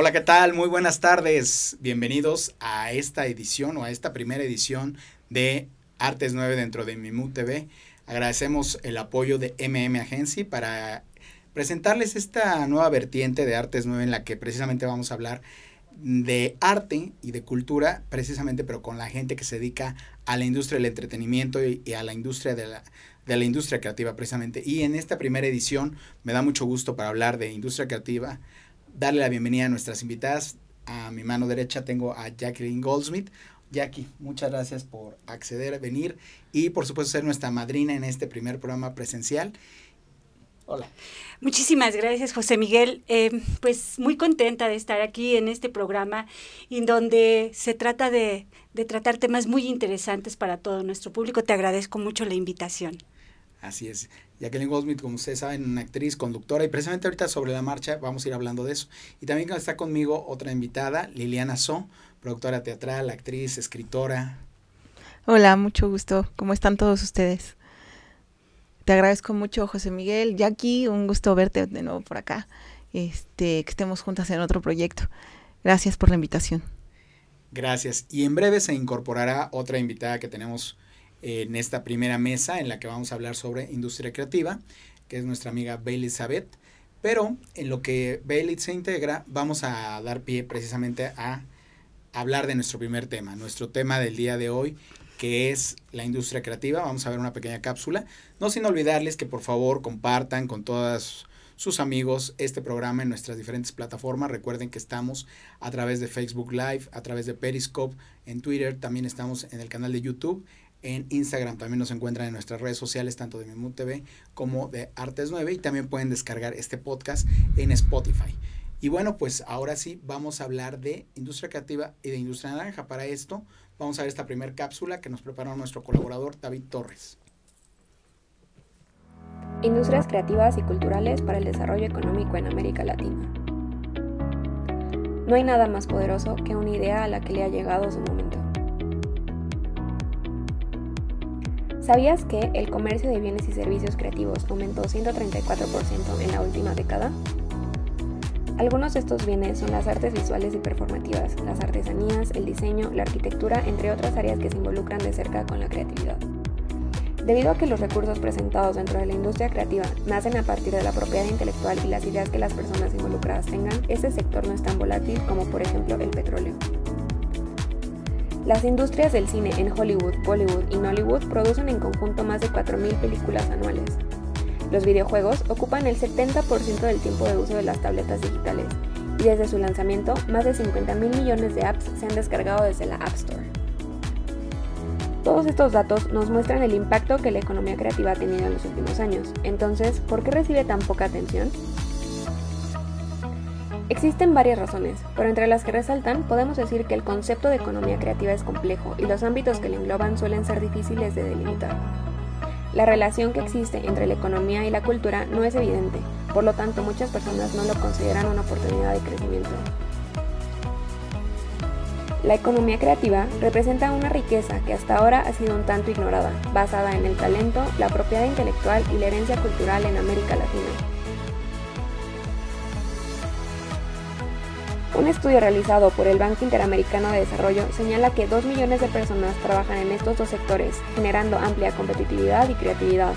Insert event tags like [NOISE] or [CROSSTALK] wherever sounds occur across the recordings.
Hola, ¿qué tal? Muy buenas tardes. Bienvenidos a esta edición o a esta primera edición de Artes 9 dentro de Mimu TV. Agradecemos el apoyo de MM Agency para presentarles esta nueva vertiente de Artes 9 en la que precisamente vamos a hablar de arte y de cultura, precisamente, pero con la gente que se dedica a la industria del entretenimiento y, a la industria de la, de la industria creativa, precisamente. Y en esta primera edición me da mucho gusto para hablar de industria creativa, darle la bienvenida a nuestras invitadas. A mi mano derecha tengo a Jacqueline Goldsmith. Jackie, muchas gracias por acceder, venir y por supuesto ser nuestra madrina en este primer programa presencial. Hola. Muchísimas gracias, José Miguel. Eh, pues muy contenta de estar aquí en este programa en donde se trata de, de tratar temas muy interesantes para todo nuestro público. Te agradezco mucho la invitación. Así es. Jacqueline Goldsmith, como ustedes saben, una actriz, conductora, y precisamente ahorita sobre la marcha vamos a ir hablando de eso. Y también está conmigo otra invitada, Liliana So, productora teatral, actriz, escritora. Hola, mucho gusto. ¿Cómo están todos ustedes? Te agradezco mucho, José Miguel. Jackie, un gusto verte de nuevo por acá. Este, que estemos juntas en otro proyecto. Gracias por la invitación. Gracias. Y en breve se incorporará otra invitada que tenemos en esta primera mesa en la que vamos a hablar sobre industria creativa, que es nuestra amiga Bailey Elizabeth. Pero en lo que Bailey se integra, vamos a dar pie precisamente a hablar de nuestro primer tema, nuestro tema del día de hoy, que es la industria creativa. Vamos a ver una pequeña cápsula. No sin olvidarles que por favor compartan con todas sus amigos este programa en nuestras diferentes plataformas. Recuerden que estamos a través de Facebook Live, a través de Periscope, en Twitter, también estamos en el canal de YouTube en Instagram también nos encuentran en nuestras redes sociales, tanto de Mimu TV como de Artes 9. Y también pueden descargar este podcast en Spotify. Y bueno, pues ahora sí vamos a hablar de industria creativa y de industria naranja. Para esto vamos a ver esta primera cápsula que nos preparó nuestro colaborador David Torres. Industrias creativas y culturales para el desarrollo económico en América Latina. No hay nada más poderoso que una idea a la que le ha llegado su momento. ¿Sabías que el comercio de bienes y servicios creativos aumentó 134% en la última década? Algunos de estos bienes son las artes visuales y performativas, las artesanías, el diseño, la arquitectura, entre otras áreas que se involucran de cerca con la creatividad. Debido a que los recursos presentados dentro de la industria creativa nacen a partir de la propiedad intelectual y las ideas que las personas involucradas tengan, este sector no es tan volátil como por ejemplo el petróleo. Las industrias del cine en Hollywood, Bollywood y Nollywood producen en conjunto más de 4.000 películas anuales. Los videojuegos ocupan el 70% del tiempo de uso de las tabletas digitales y desde su lanzamiento más de 50.000 millones de apps se han descargado desde la App Store. Todos estos datos nos muestran el impacto que la economía creativa ha tenido en los últimos años. Entonces, ¿por qué recibe tan poca atención? Existen varias razones, pero entre las que resaltan podemos decir que el concepto de economía creativa es complejo y los ámbitos que le engloban suelen ser difíciles de delimitar. La relación que existe entre la economía y la cultura no es evidente, por lo tanto muchas personas no lo consideran una oportunidad de crecimiento. La economía creativa representa una riqueza que hasta ahora ha sido un tanto ignorada, basada en el talento, la propiedad intelectual y la herencia cultural en América Latina. Un estudio realizado por el Banco Interamericano de Desarrollo señala que 2 millones de personas trabajan en estos dos sectores, generando amplia competitividad y creatividad.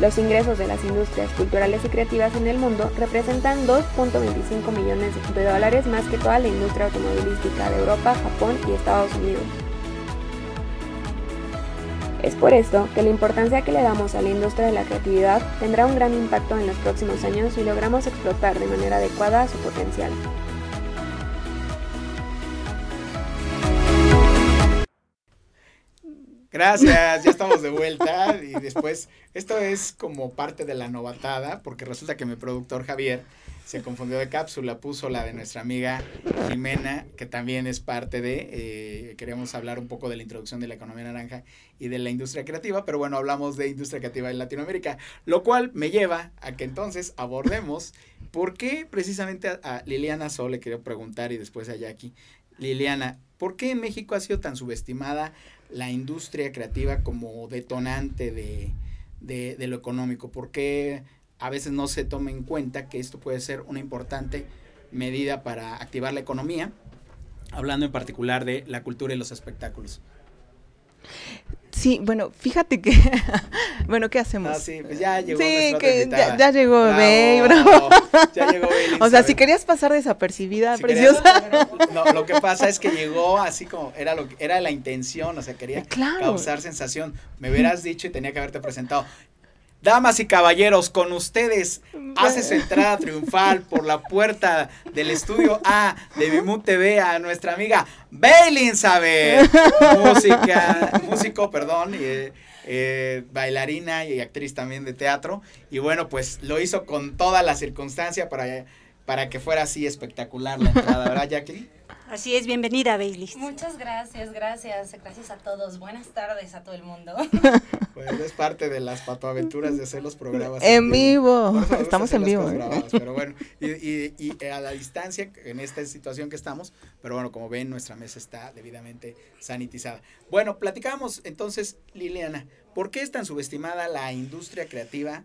Los ingresos de las industrias culturales y creativas en el mundo representan 2.25 millones de dólares más que toda la industria automovilística de Europa, Japón y Estados Unidos. Es por esto que la importancia que le damos a la industria de la creatividad tendrá un gran impacto en los próximos años si logramos explotar de manera adecuada su potencial. Gracias, ya estamos de vuelta y después, esto es como parte de la novatada, porque resulta que mi productor Javier se confundió de cápsula, puso la de nuestra amiga Jimena, que también es parte de, eh, queremos hablar un poco de la introducción de la economía naranja y de la industria creativa, pero bueno, hablamos de industria creativa en Latinoamérica, lo cual me lleva a que entonces abordemos por qué precisamente a, Liliana Sol le quiero preguntar y después a Jackie. Liliana, ¿por qué en México ha sido tan subestimada la industria creativa como detonante de, de, de lo económico? ¿Por qué a veces no se toma en cuenta que esto puede ser una importante medida para activar la economía, hablando en particular de la cultura y los espectáculos. Sí, bueno, fíjate que, [LAUGHS] bueno, ¿qué hacemos? Ah, sí, pues ya llegó. Sí, que ya, ya llegó Bravo. Ya llegó Bey [LAUGHS] O sea, si querías pasar desapercibida, Si preciosa. querías- no, lo que pasa es que llegó así como era lo era la intención, o sea, quería Claro. causar sensación. Me hubieras dicho y tenía que haberte presentado. Damas y caballeros, con ustedes hace su entrada triunfal por la puerta del estudio A de Mimú TV a nuestra amiga Bailin Saber, música, músico, perdón, y, eh, eh, bailarina y actriz también de teatro. Y bueno, pues lo hizo con toda la circunstancia para, para que fuera así espectacular la entrada, ¿verdad, Jacqueline? Así es, bienvenida, Bailey. Muchas gracias, gracias, gracias a todos. Buenas tardes a todo el mundo. [LAUGHS] Pues es parte de las patoaventuras de hacer los programas. En vivo. Estamos en vivo. ¿eh? grabadas, pero bueno, y, y- y a la distancia, en esta situación que estamos, pero bueno, como ven, nuestra mesa está debidamente sanitizada. Bueno, platicábamos entonces, Liliana, ¿por qué es tan subestimada la industria creativa?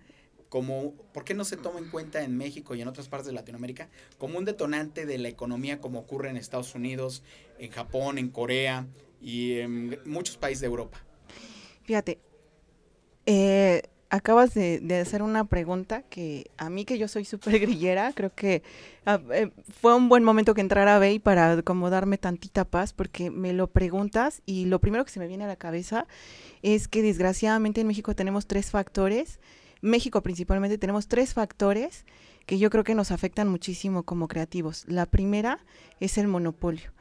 Como, ¿Por qué no se toma en cuenta en México y en otras partes de Latinoamérica como un detonante de la economía como ocurre en Estados Unidos, en Japón, en Corea y en muchos países de Europa? Fíjate, eh, acabas de, de hacer una pregunta que a mí que yo soy súper grillera, creo que ah, eh, fue un buen momento que entrara Bey para como darme tantita paz porque me lo preguntas y lo primero que se me viene a la cabeza es que desgraciadamente en México tenemos tres factores, México principalmente tenemos tres factores que yo creo que nos afectan muchísimo como creativos. La primera es el monopolio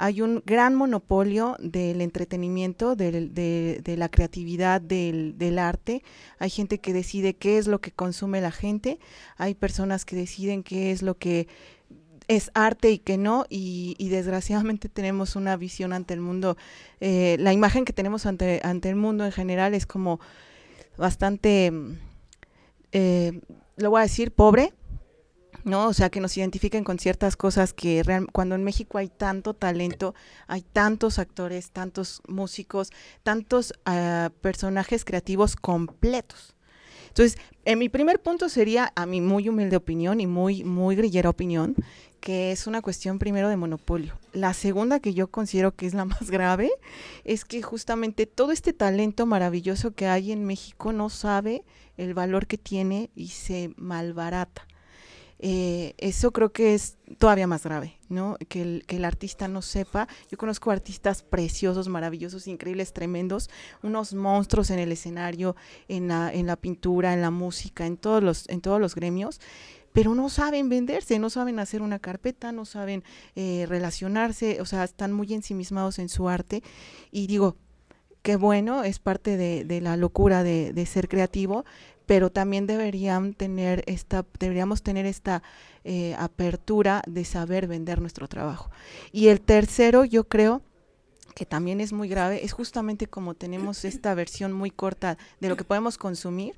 hay un gran monopolio del entretenimiento, del- de, de la creatividad, del, del arte. Hay gente que decide qué es lo que consume la gente, hay personas que deciden qué es lo que es arte y qué no, y, y desgraciadamente [LAUGHS] tenemos una visión ante el mundo, eh, la imagen que tenemos ante, ante el mundo en general es como bastante, mm, eh, lo voy a decir, pobre, ¿no? O sea, que nos identifiquen con ciertas cosas que cuando en México hay tanto talento, hay tantos actores, tantos músicos, tantos ah, personajes creativos completos. Entonces, en mi primer punto sería, a mi muy humilde opinión y muy, muy grillera opinión, que es una cuestión primero de monopolio. La segunda que yo considero que es la [LAUGHS] más grave es que justamente todo este talento maravilloso que hay en México no sabe el valor que tiene y se malbarata. Eh, eso creo que es todavía más grave, ¿no? Que el, artista no sepa. Yo conozco artistas preciosos, maravillosos, increíbles, tremendos, unos monstruos en el escenario, en la, en la pintura, en la música, en todos los, en todos los gremios, pero no saben venderse, no saben hacer una carpeta, no saben eh, relacionarse, o sea, están muy ensimismados en su arte. Y digo, qué bueno, es parte de, la locura de, de ser creativo, pero también deberían tener esta, deberíamos tener esta eh, apertura de saber vender nuestro trabajo. Y el tercero, yo creo que también es muy grave, es justamente como tenemos esta versión muy corta de lo que podemos consumir.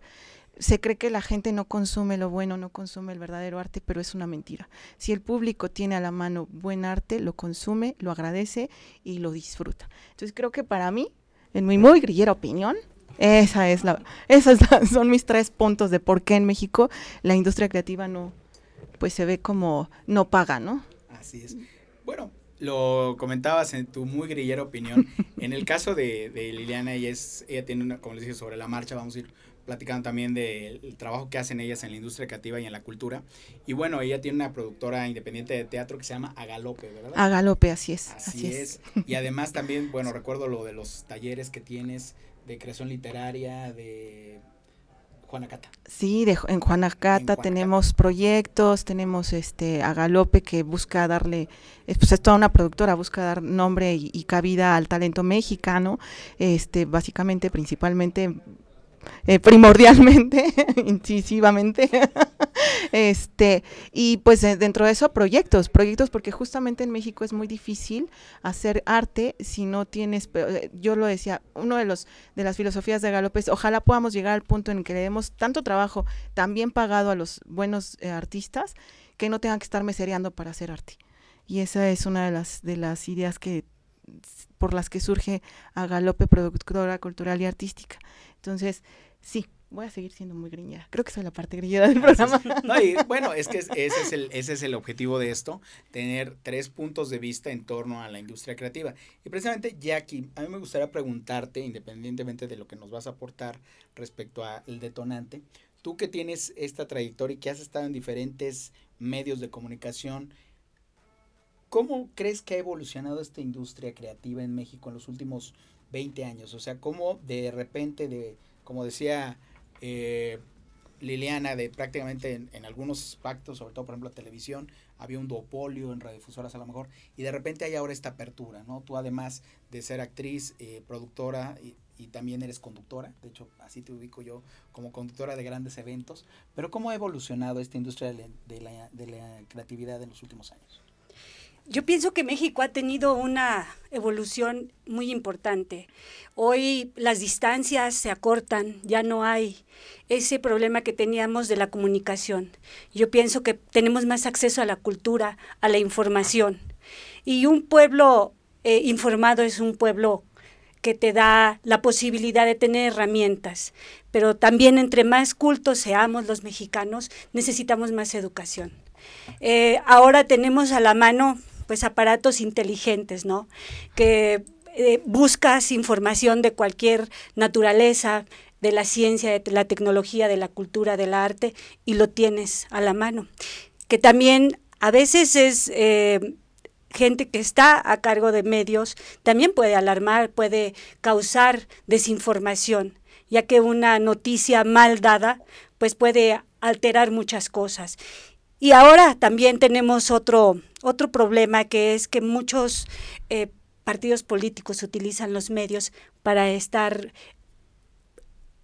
Se cree que la gente no consume lo bueno, no consume el verdadero arte, pero es una mentira. Si el público tiene a la mano buen arte, lo consume, lo agradece y lo disfruta. Entonces creo que para mí, en mi muy grillera opinión, esa es la, esas [LAUGHS] son mis tres puntos de por qué en México la industria creativa no, pues se ve como no paga, ¿no? Así es. Bueno, lo comentabas en tu muy grillera opinión. [LAUGHS] En el caso de, de Liliana, ella, es, ella tiene una, como les dije, sobre la marcha, vamos a ir platicando también del trabajo que hacen ellas en la industria creativa y en la cultura. Y bueno, ella tiene una productora independiente de teatro que se llama Agalope, ¿verdad? A galope, así es. Así, es. Y además también, [LAUGHS] bueno, recuerdo lo de los talleres que tienes de creación literaria de Juana Cata. Sí, de, en Juanacata Juanacata. tenemos proyectos, tenemos este a Galope que busca darle, es, pues es toda una productora, busca dar nombre y, y cabida al talento mexicano, este básicamente, principalmente, eh, primordialmente, [LAUGHS] incisivamente, [LAUGHS] este y pues eh, dentro de eso proyectos, proyectos porque justamente en México es muy difícil hacer arte si no tienes, eh, yo lo decía, uno de los de las filosofías de Galope es ojalá podamos llegar al punto en que le demos tanto trabajo también pagado a los buenos artistas que no tengan que estar mesereando para hacer arte. Y esa es una de las de las ideas que por las que surge a Galope Productora Cultural y Artística. Entonces, sí, voy a seguir siendo muy griñera. Creo que soy la parte griñera del programa. No, y bueno, es que ese es, el, ese es el objetivo de esto, tener tres puntos de vista en torno a la industria creativa. Y precisamente, Jackie, a mí me gustaría preguntarte, independientemente de lo que nos vas a aportar respecto al detonante, tú que tienes esta trayectoria y que has estado en diferentes medios de comunicación, ¿cómo crees que ha evolucionado esta industria creativa en México en los últimos 20 años? O sea, ¿cómo de repente, de, como decía eh, Liliana, de prácticamente en, algunos pactos, sobre todo por ejemplo la televisión, había un duopolio en radiodifusoras a lo mejor, y de repente hay ahora esta apertura, ¿no? Tú además de ser actriz, eh, productora y, también eres conductora, de hecho así te ubico yo como conductora de grandes eventos, pero ¿cómo ha evolucionado esta industria de la, de la creatividad en los últimos años? Yo pienso que México ha tenido una evolución muy importante. Hoy las distancias se acortan, ya no hay ese problema que teníamos de la comunicación. Yo pienso que tenemos más acceso a la cultura, a la información. Y un pueblo eh, informado es un pueblo que te da la posibilidad de tener herramientas. Pero también entre más cultos seamos los mexicanos, necesitamos más educación. Eh, ahora tenemos a la mano pues aparatos inteligentes, ¿no? Que eh, buscas información de cualquier naturaleza, de la ciencia, de la tecnología, de la cultura, del arte, y lo tienes a la mano. Que también a veces es eh, gente que está a cargo de medios, también puede alarmar, puede causar desinformación, ya que una noticia mal dada, pues puede alterar muchas cosas. Y ahora también tenemos otro, otro problema que es que muchos eh, partidos políticos utilizan los medios para estar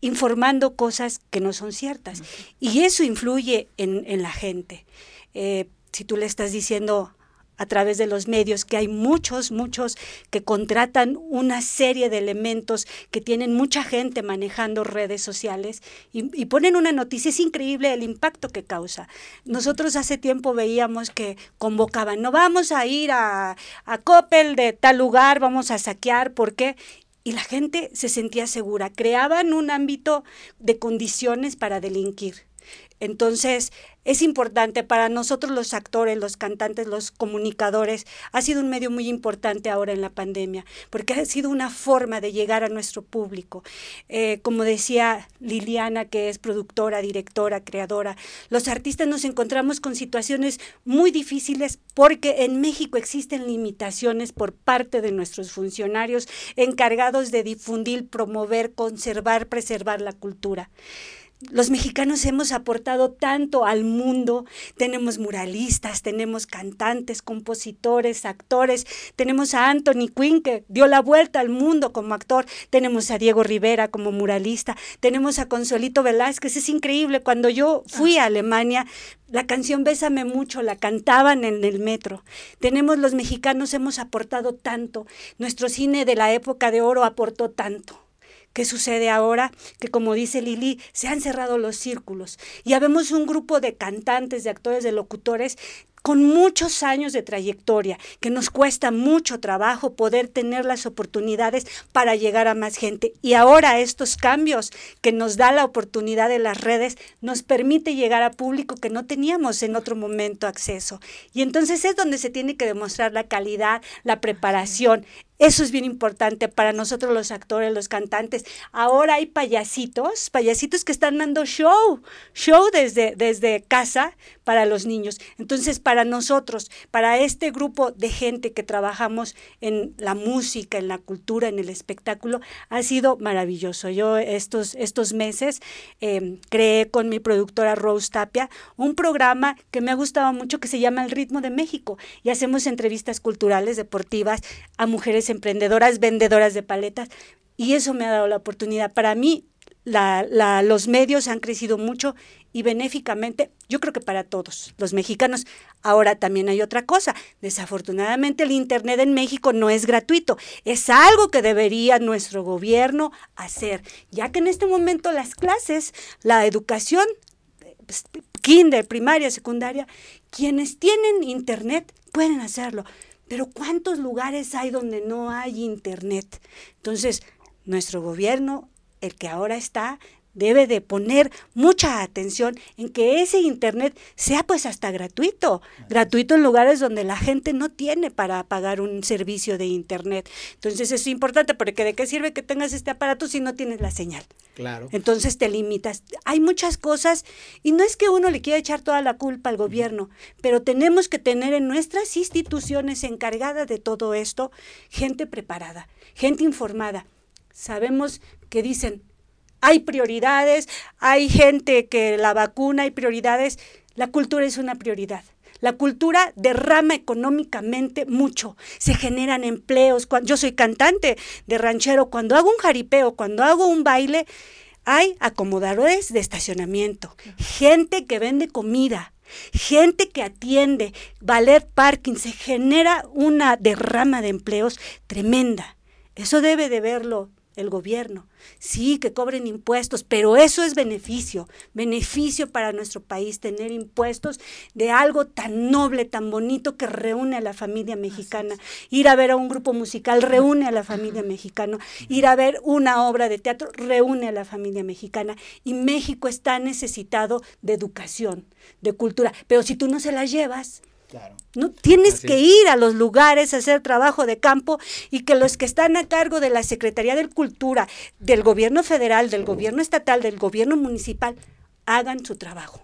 informando cosas que no son ciertas. Y eso influye en, en la gente. Eh, si tú le estás diciendo a través de los medios, que hay muchos, muchos que contratan una serie de elementos que tienen mucha gente manejando redes sociales y, ponen una noticia. Es increíble el impacto que causa. Nosotros hace tiempo veíamos que convocaban, no vamos a ir a, a Coppel de tal lugar, vamos a saquear, ¿por qué? y la gente se sentía segura, creaban un ámbito de condiciones para delinquir. Entonces, es importante para nosotros los actores, los cantantes, los comunicadores. Ha sido un medio muy importante ahora en la pandemia, porque ha sido una forma de llegar a nuestro público. Eh, como decía Liliana, que es productora, directora, creadora, los artistas nos encontramos con situaciones muy difíciles porque en México existen limitaciones por parte de nuestros funcionarios encargados de difundir, promover, conservar, preservar la cultura los mexicanos hemos aportado tanto al mundo. Tenemos muralistas, tenemos cantantes, compositores, actores. Tenemos a Anthony Quinn que dio la vuelta al mundo como actor. Tenemos a Diego Rivera como muralista. Tenemos a Consuelito Velázquez. Es increíble. Cuando yo fui a Alemania, la canción Bésame mucho la cantaban en el metro. Tenemos los mexicanos, hemos aportado tanto. Nuestro cine de la época de oro aportó tanto. ¿Qué sucede ahora? Que como dice Lili, se han cerrado los círculos. Ya vemos un grupo de cantantes, de actores, de locutores con muchos años de trayectoria, que nos cuesta mucho trabajo poder tener las oportunidades para llegar a más gente. Y ahora estos cambios que nos da la oportunidad de las redes nos permite llegar a público que no teníamos en otro momento acceso. Y entonces es donde se tiene que demostrar la calidad, la preparación, eso es bien importante para nosotros los actores, los cantantes. Ahora hay payasitos, payasitos que están dando show, show desde, desde casa para los niños. Entonces, para nosotros, para este grupo de gente que trabajamos en la música, en la cultura, en el espectáculo, ha sido maravilloso. Yo estos, estos meses em, creé con mi productora Rose Tapia un programa que me ha gustado mucho que se llama El Ritmo de México y hacemos entrevistas culturales, deportivas a mujeres emprendedoras, vendedoras de paletas, y eso me ha dado la oportunidad. Para mí, los medios han crecido mucho y benéficamente, yo creo que para todos los mexicanos. Ahora también hay otra cosa. Desafortunadamente el Internet en México no es gratuito. Es algo que debería nuestro gobierno hacer, ya que en este momento las clases, la educación, pues, kinder, primaria, secundaria, quienes tienen Internet pueden hacerlo. Pero ¿cuántos lugares hay donde no hay internet? Entonces, nuestro gobierno, el que ahora está, debe de poner mucha atención en que ese Internet sea pues hasta gratuito, gratuito en lugares donde la gente no tiene para pagar un servicio de Internet. Entonces es importante porque de qué sirve que tengas este aparato si no tienes la señal. Claro. Entonces te limitas. Hay muchas cosas y no es que uno le quiera echar toda la culpa al gobierno, pero tenemos que tener en nuestras instituciones encargadas de todo esto gente preparada, gente informada. Sabemos que dicen, hay prioridades, hay gente que la vacuna, hay prioridades. La cultura es una prioridad. La cultura derrama económicamente mucho. Se generan empleos. Yo soy cantante de ranchero. Cuando hago un jaripeo, cuando hago un baile, hay acomodadores de estacionamiento, gente que vende comida, gente que atiende, valer parking. Se genera una derrama de empleos tremenda. Eso debe de verlo el gobierno. Sí, que cobren impuestos, pero eso es beneficio, beneficio para nuestro país, tener impuestos de algo tan noble, tan bonito que reúne a la familia mexicana. Ir a ver a un grupo musical reúne a la familia mexicana. Ir a ver una obra de teatro reúne a la familia mexicana. Y México está necesitado de educación, de cultura. Pero si tú no se la llevas, ¿no? Tienes que ir a los lugares a hacer trabajo de campo y que los que están a cargo de la Secretaría de Cultura, del gobierno federal, del gobierno estatal, del gobierno municipal, hagan su trabajo.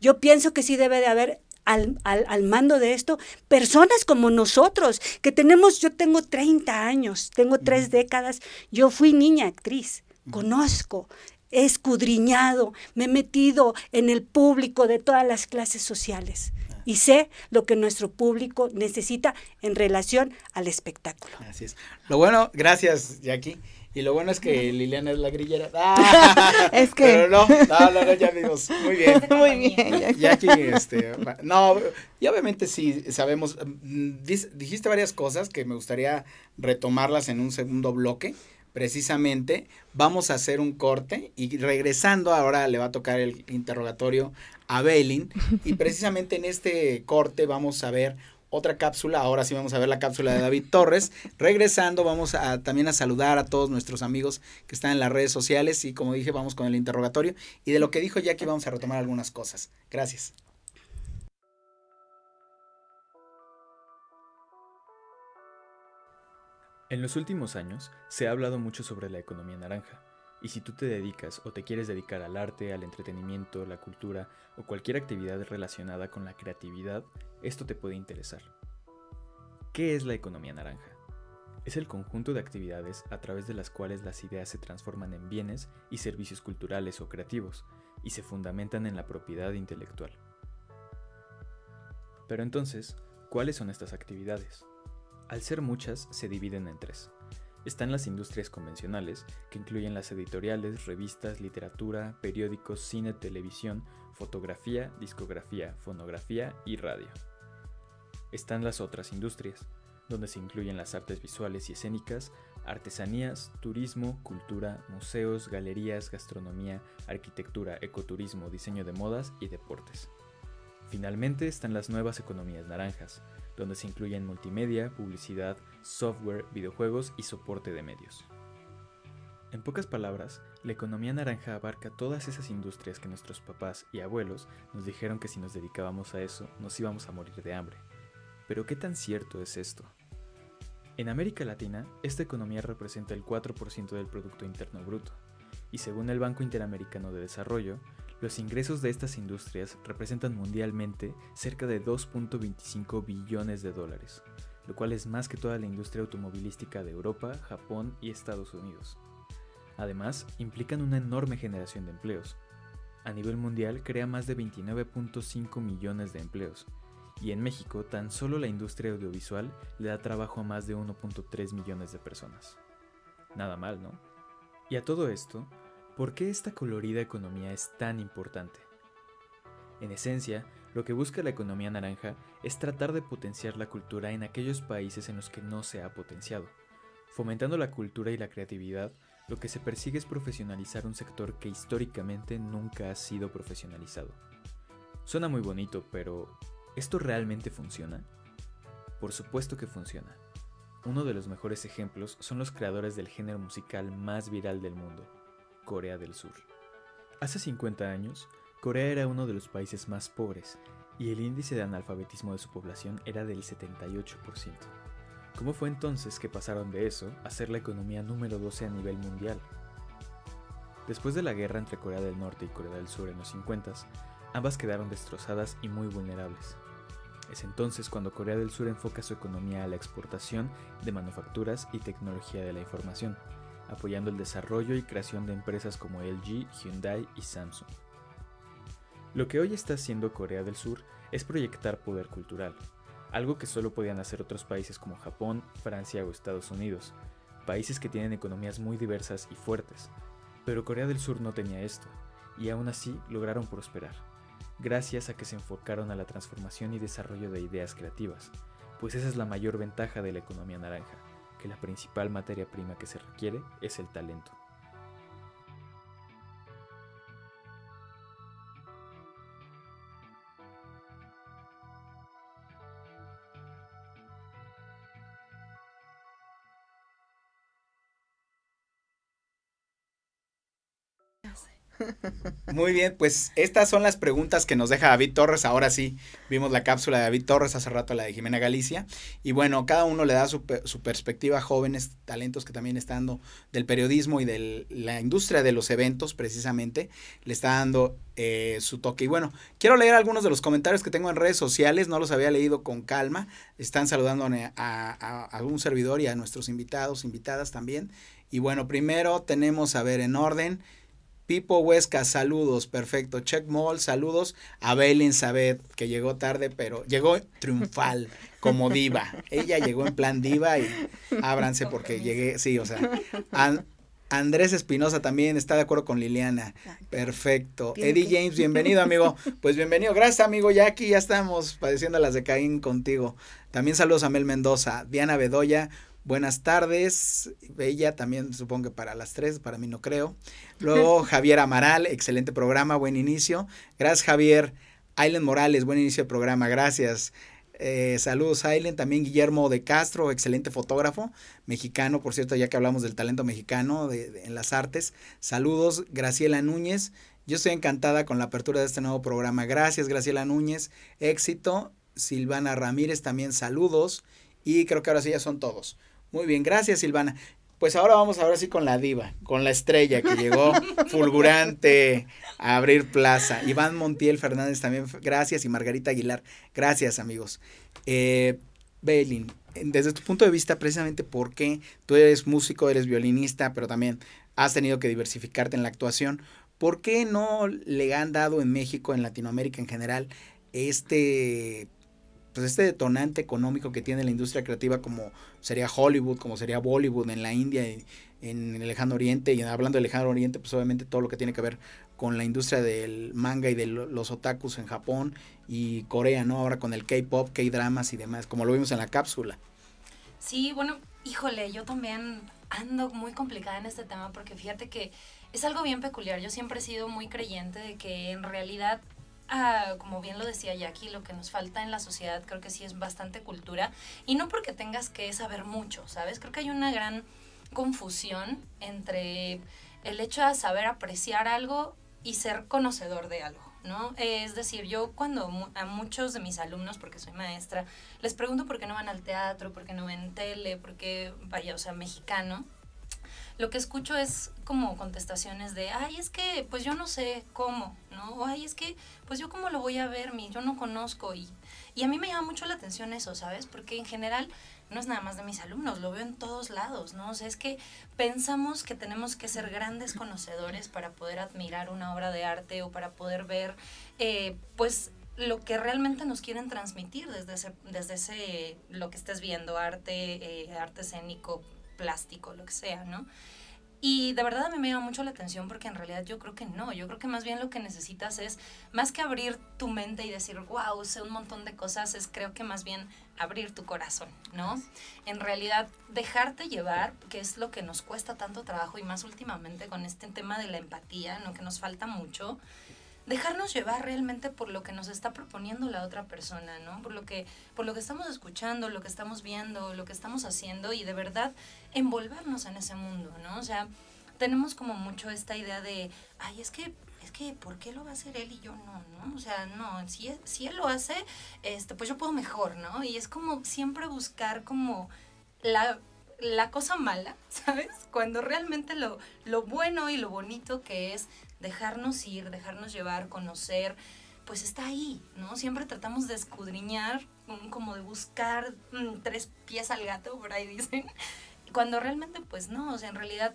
Yo pienso que sí debe de haber al, al, mando de esto personas como nosotros, que tenemos, yo tengo 30 años, tengo tres décadas, yo fui niña actriz, conozco, he escudriñado, me he metido en el público de todas las clases sociales y sé lo que nuestro público necesita en relación al espectáculo. Así es. Lo bueno, gracias, Jackie. Y lo bueno es que Liliana es la grillera. [LAUGHS] es que. Pero no, no, no, ya vimos. Muy bien. [LAUGHS] Muy bien. Jackie, este. No, y obviamente sí sabemos. Mm, dijiste varias cosas que me gustaría retomarlas en un segundo bloque precisamente vamos a hacer un corte y regresando ahora le va a tocar el interrogatorio a Belin y [LAUGHS] precisamente en este corte vamos a ver otra cápsula, ahora sí vamos a ver la cápsula de David Torres. Regresando vamos a también a saludar a todos nuestros amigos que están en las redes sociales y como dije vamos con el interrogatorio y de lo que dijo Jackie vamos a retomar algunas cosas. Gracias. En los últimos años se ha hablado mucho sobre la economía naranja, y si tú te dedicas o te quieres dedicar al arte, al entretenimiento, la cultura o cualquier actividad relacionada con la creatividad, esto te puede interesar. ¿Qué es la economía naranja? Es el conjunto de actividades a través de las cuales las ideas se transforman en bienes y servicios culturales o creativos, y se fundamentan en la propiedad intelectual. Pero entonces, ¿cuáles son estas actividades? Al ser muchas, se dividen en tres. Están las industrias convencionales, que incluyen las editoriales, revistas, literatura, periódicos, cine, televisión, fotografía, discografía, fonografía y radio. Están las otras industrias, donde se incluyen las artes visuales y escénicas, artesanías, turismo, cultura, museos, galerías, gastronomía, arquitectura, ecoturismo, diseño de modas y deportes. Finalmente están las nuevas economías naranjas, donde se incluyen multimedia, publicidad, software, videojuegos y soporte de medios. En pocas palabras, la economía naranja abarca todas esas industrias que nuestros papás y abuelos nos dijeron que si nos dedicábamos a eso nos íbamos a morir de hambre. Pero ¿qué tan cierto es esto? En América Latina, esta economía representa el 4% del Producto Interno Bruto, y según el Banco Interamericano de Desarrollo, los ingresos de estas industrias representan mundialmente cerca de 2.25 billones de dólares, lo cual es más que toda la industria automovilística de Europa, Japón y Estados Unidos. Además, implican una enorme generación de empleos. A nivel mundial crea más de 29.5 millones de empleos, y en México tan solo la industria audiovisual le da trabajo a más de 1.3 millones de personas. Nada mal, ¿no? Y a todo esto, ¿Por qué esta colorida economía es tan importante? En esencia, lo que busca la economía naranja es tratar de potenciar la cultura en aquellos países en los que no se ha potenciado. Fomentando la cultura y la creatividad, lo que se persigue es profesionalizar un sector que históricamente nunca ha sido profesionalizado. Suena muy bonito, pero ¿esto realmente funciona? Por supuesto que funciona. Uno de los mejores ejemplos son los creadores del género musical más viral del mundo, Corea del Sur. Hace 50 años, Corea era uno de los países más pobres y el índice de analfabetismo de su población era del 78%. ¿Cómo fue entonces que pasaron de eso a ser la economía número 12 a nivel mundial? Después de la guerra entre Corea del Norte y Corea del Sur en los 50, ambas quedaron destrozadas y muy vulnerables. Es entonces cuando Corea del Sur enfoca su economía a la exportación de manufacturas y tecnología de la información, apoyando el desarrollo y creación de empresas como LG, Hyundai y Samsung. Lo que hoy está haciendo Corea del Sur es proyectar poder cultural, algo que solo podían hacer otros países como Japón, Francia o Estados Unidos, países que tienen economías muy diversas y fuertes. Pero Corea del Sur no tenía esto, y aún así lograron prosperar, gracias a que se enfocaron a la transformación y desarrollo de ideas creativas, pues esa es la mayor ventaja de la economía naranja, que la principal materia prima que se requiere es el talento. Muy bien, pues estas son las preguntas que nos deja David Torres. Ahora sí, vimos la cápsula de David Torres, hace rato la de Jimena Galicia. Y bueno, cada uno le da su, su perspectiva a jóvenes talentos que también están dando del periodismo y de la industria de los eventos, precisamente. Le está dando eh, su toque. Y bueno, quiero leer algunos de los comentarios que tengo en redes sociales. No los había leído con calma. Están saludando a, a, a un servidor y a nuestros invitados, invitadas también. Y bueno, primero tenemos, a ver, en orden. Pipo Huesca, saludos, perfecto. Check Mall, saludos. A Belén Sabet, que llegó tarde, pero llegó triunfal, como diva. Ella llegó en plan diva y ábranse porque llegué, sí, o sea. Andrés Espinosa también está de acuerdo con Liliana. Perfecto. Eddie James, bienvenido, amigo. Pues bienvenido. Gracias, amigo. Ya aquí ya estamos padeciendo las de Caín contigo. También saludos a Mel Mendoza. Diana Bedoya, Buenas tardes, Bella, también supongo que para las tres, para mí no creo. Luego [LAUGHS] Javier Amaral, excelente programa, buen inicio. Gracias Javier. Ailen Morales, buen inicio de programa, gracias. Eh, saludos Ailen, también Guillermo de Castro, excelente fotógrafo, mexicano, por cierto, ya que hablamos del talento mexicano en las artes. Saludos, Graciela Núñez. Yo estoy encantada con la apertura de este nuevo programa. Gracias, Graciela Núñez. Éxito. Silvana Ramírez, también saludos. Y creo que ahora sí ya son todos. Muy bien, gracias Silvana. Pues ahora vamos ahora sí con la diva, con la estrella que llegó [LAUGHS] fulgurante a abrir plaza. Iván Montiel Fernández también, gracias. Y Margarita Aguilar, gracias amigos. Eh, Belin, desde tu punto de vista, precisamente porque tú eres músico, eres violinista, pero también has tenido que diversificarte en la actuación, ¿por qué no le han dado en México, en Latinoamérica en general, este pues este detonante económico que tiene la industria creativa como sería Hollywood, como sería Bollywood en la India, en, el lejano oriente, y hablando del lejano oriente, pues obviamente todo lo que tiene que ver con la industria del manga y de los otakus en Japón y Corea, ¿no? Ahora con el K-pop, K-dramas y demás, como lo vimos en la cápsula. Sí, bueno, híjole, yo también ando muy complicada en este tema porque fíjate que es algo bien peculiar. Yo siempre he sido muy creyente de que en realidad Ah, como bien lo decía Jackie, lo que nos falta en la sociedad creo que sí es bastante cultura. Y no porque tengas que saber mucho, ¿sabes? Creo que hay una gran confusión entre el hecho de saber apreciar algo y ser conocedor de algo. ¿no? Es decir, yo cuando a muchos de mis alumnos, porque soy maestra, les pregunto por qué no van al teatro, por qué no ven tele, por qué, vaya, o sea, mexicano, lo que escucho es como contestaciones de, ay, es que pues yo no sé cómo, ¿no? O ay, es que pues yo cómo lo voy a ver, mi, yo no conozco. Y, y a mí me llama mucho la atención eso, ¿sabes? Porque en general no es nada más de mis alumnos, lo veo en todos lados, ¿no? O sea, es que pensamos que tenemos que ser grandes conocedores para poder admirar una obra de arte o para poder ver, eh, pues, lo que realmente nos quieren transmitir desde ese, desde ese lo que estés viendo, arte, eh, arte escénico, plástico, lo que sea, ¿no? Y de verdad a mí me llama mucho la atención porque en realidad yo creo que no, yo creo que más bien lo que necesitas es, más que abrir tu mente y decir, wow, sé un montón de cosas, es creo que más bien abrir tu corazón, ¿no? En realidad dejarte llevar, que es lo que nos cuesta tanto trabajo y más últimamente con este tema de la empatía, ¿no? Que nos falta mucho dejarnos llevar realmente por lo que nos está proponiendo la otra persona, ¿no? Por lo que por lo que estamos escuchando, lo que estamos viendo, lo que estamos haciendo y de verdad envolvernos en ese mundo, ¿no? O sea, tenemos como mucho esta idea de, ay, es que que, ¿por qué lo va a hacer él y yo no, no? O sea, no, si, si él lo hace, este, pues yo puedo mejor, ¿no? Y es como siempre buscar como la, la cosa mala, [LAUGHS] ¿sabes? Cuando realmente lo, lo bueno y lo bonito que es dejarnos ir, dejarnos llevar, conocer, pues está ahí, ¿no? Siempre tratamos de escudriñar, como de buscar mm, tres pies al gato, por ahí dicen, cuando realmente pues no, o sea, en realidad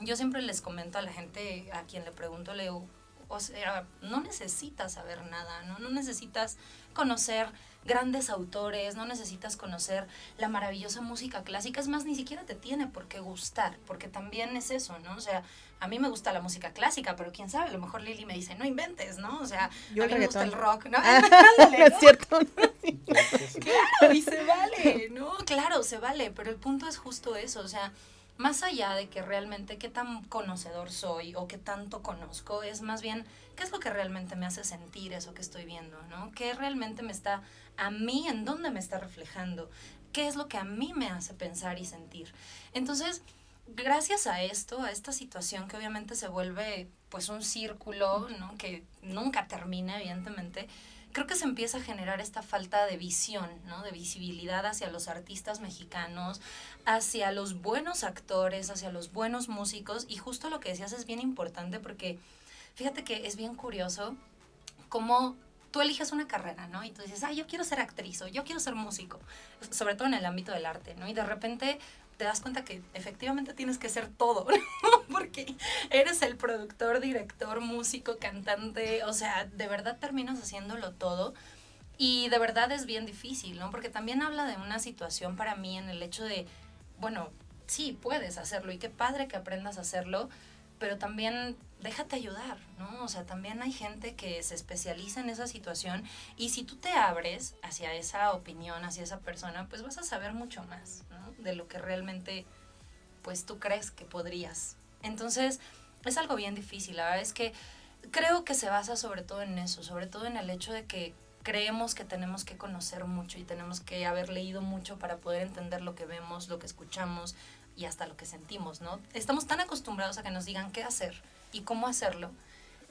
yo siempre les comento a la gente a quien le pregunto, le digo, o sea, no necesitas saber nada, ¿no? No necesitas conocer grandes autores, no necesitas conocer la maravillosa música clásica, es más, ni siquiera te tiene por qué gustar, porque también es eso, ¿no? O sea, a mí me gusta la música clásica, pero quién sabe, a lo mejor Lili me dice, no inventes, ¿no? O sea, Yo a mí me gusta el rock, ¿no? Ah, [LAUGHS] Ándale, [LAUGHS] es ¿no? cierto. [LAUGHS] Claro, y se vale, ¿no? Claro, se vale, pero el punto es justo eso, o sea, más allá de que realmente qué tan conocedor soy o qué tanto conozco, es más bien qué es lo que realmente me hace sentir eso que estoy viendo, ¿no? ¿Qué realmente me está, a mí, en dónde me está reflejando? ¿Qué es lo que a mí me hace pensar y sentir? Entonces, gracias a esto, a esta situación que obviamente se vuelve pues un círculo, ¿no? Que nunca termina, evidentemente, creo que se empieza a generar esta falta de visión, ¿no? De visibilidad hacia los artistas mexicanos, hacia los buenos actores, hacia los buenos músicos. Y justo lo que decías es bien importante porque fíjate que es bien curioso cómo tú eliges una carrera, ¿no? Y tú dices, ah, yo quiero ser actriz o yo quiero ser músico, sobre todo en el ámbito del arte, ¿no? Y de repente te das cuenta que efectivamente tienes que ser todo. [LAUGHS] Porque eres el productor, director, músico, cantante, o sea, de verdad terminas haciéndolo todo. Y de verdad es bien difícil, ¿no? Porque también habla de una situación para mí en el hecho de, bueno, sí, puedes hacerlo y qué padre que aprendas a hacerlo, pero también déjate ayudar, ¿no? O sea, también hay gente que se especializa en esa situación y si tú te abres hacia esa opinión, hacia esa persona, pues vas a saber mucho más, ¿no? De lo que realmente, pues tú crees que podrías. Entonces, es algo bien difícil, la verdad es que creo que se basa sobre todo en eso, sobre todo en el hecho de que creemos que tenemos que conocer mucho y tenemos que haber leído mucho para poder entender lo que vemos, lo que escuchamos y hasta lo que sentimos, ¿no? Estamos tan acostumbrados a que nos digan qué hacer y cómo hacerlo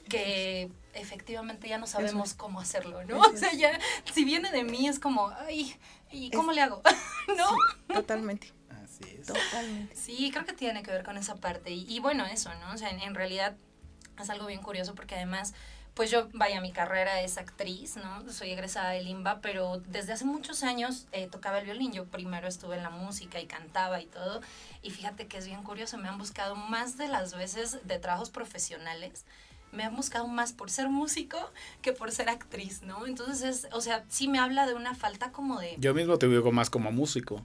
que efectivamente ya no sabemos cómo hacerlo, ¿no? [LAUGHS] O sea, ya si viene de mí es como, ay, ¿y cómo le hago? [LAUGHS] ¿No? Totalmente, Así es. totalmente. Sí, creo que tiene que ver con esa parte. Y, y bueno, eso, ¿no? O sea, en, en realidad es algo bien curioso porque además, pues yo, vaya, mi carrera es actriz, ¿no? Soy egresada de Limba, pero desde hace muchos años eh, tocaba el violín. Yo primero estuve en la música y cantaba y todo. Y fíjate que es bien curioso, me han buscado más de las veces de trabajos profesionales. Me han buscado más por ser músico que por ser actriz, ¿no? Entonces es, o sea, sí me habla de una falta como de... Yo mismo te ubico más como músico.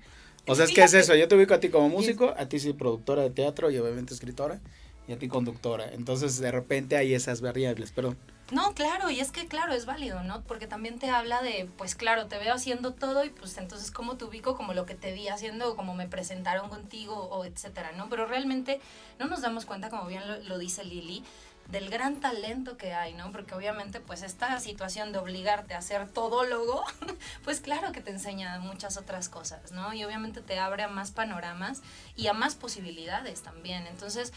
O sea, es que es eso, yo te ubico a ti como músico, a ti sí productora de teatro y obviamente escritora, y a ti conductora. Entonces, de repente hay esas variables, pero No, claro, y es que claro, es válido, ¿no? Porque también te habla de, pues claro, te veo haciendo todo y pues entonces cómo te ubico como lo que te vi haciendo o como me presentaron contigo o etcétera, ¿no? Pero realmente no nos damos cuenta, como bien lo, lo dice Lili, del gran talento que hay, ¿no? Porque obviamente pues esta situación de obligarte a ser todólogo, [LAUGHS] pues claro que te enseña muchas otras cosas, ¿no? Y obviamente te abre a más panoramas y a más posibilidades también. Entonces,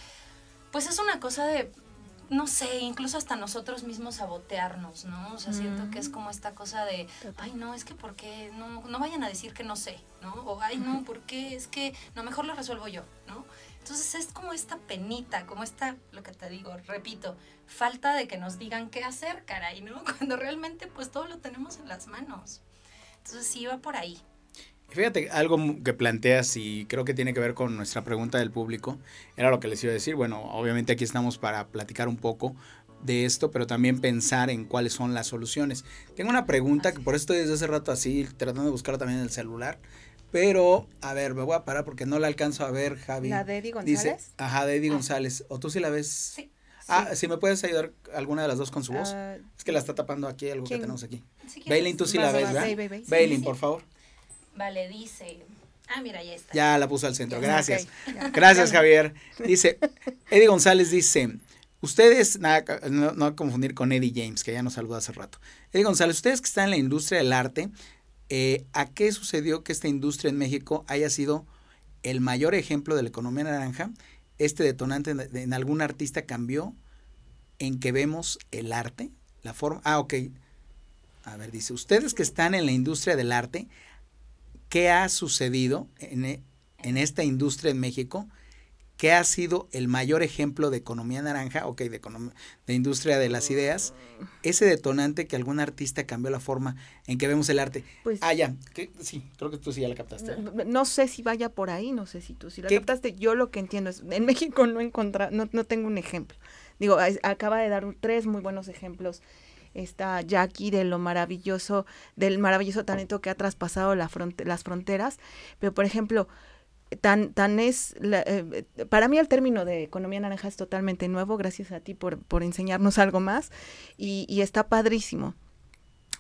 pues es una cosa de, no sé, incluso hasta nosotros mismos sabotearnos, ¿no? O sea, siento que es como esta cosa de, ay, no, es que ¿por qué? No, no vayan a decir que no sé, ¿no? O, ay, no, ¿por qué? Es que, no, mejor lo resuelvo yo, ¿no? Entonces es como esta penita, como esta, lo que te digo, repito, falta de que nos digan qué hacer, caray, ¿no? [LAUGHS] Cuando realmente pues todo lo tenemos en las manos. Entonces sí va por ahí. Fíjate, algo que planteas y creo que tiene que ver con nuestra pregunta del público, era lo que les iba a decir. Bueno, obviamente aquí estamos para platicar un poco de esto, pero también pensar en cuáles son las soluciones. Tengo una pregunta que por eso estoy desde hace rato así, tratando de buscarla también en el celular, pero a ver, me voy a parar porque no la alcanzo a ver, Javi. ¿La de Eddie Dice, González? ajá, de Eddie González. ¿O tú sí la ves? Sí. Ah, si me puedes ayudar alguna de las dos con su voz. Ah, es que la está tapando aquí algo ¿quién? que tenemos aquí. Si Bailin, tú sí la ves, ¿verdad? ve, ve, ve. Bailin, sí. por favor. Vale, dice. Ah, mira, ya está. Ya la puso al centro. Gracias. Gracias, Javier. Dice, Eddie González dice, ustedes, nada, no, no confundir con Eddie James, que ya nos saludó hace rato. Eddie González, ustedes que están en la industria del arte, eh, ¿a qué sucedió que esta industria en México haya sido el mayor ejemplo de la economía naranja? ¿Este detonante en, en algún artista cambió en que vemos el arte, la forma... Ah, ok. A ver, dice, ustedes que están en la industria del arte, ¿qué ha sucedido en, en esta industria en México? ¿Qué ha sido el mayor ejemplo de economía naranja, ok, de, de industria de las ideas? Ese detonante que algún artista cambió la forma en que vemos el arte. Pues, ah, ya, sí, creo que tú sí ya la captaste. No, sé si vaya por ahí, no sé si tú sí la captaste. Yo lo que entiendo es, en México no, encontra, no, no tengo un ejemplo. Digo, acaba de dar tres muy buenos ejemplos está Jackie de lo maravilloso, del maravilloso talento que ha traspasado la las fronteras. Pero, por ejemplo, tan, tan es, eh, para mí el término de economía naranja es totalmente nuevo, gracias a ti por, por enseñarnos algo más y, está padrísimo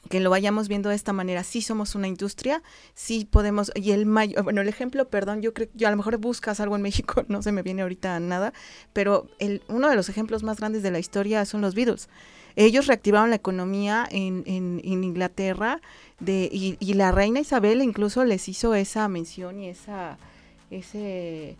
que lo vayamos viendo de esta manera. Sí somos una industria, sí podemos, y el mayor, bueno, el ejemplo, perdón, yo creo, yo a lo mejor buscas algo en México, [LAUGHS] no se me viene ahorita nada, pero el, uno de los ejemplos más grandes de la historia son los Beatles. Ellos reactivaron la economía en, en, en Inglaterra de, y, y la reina Isabel incluso les hizo esa mención y esa ese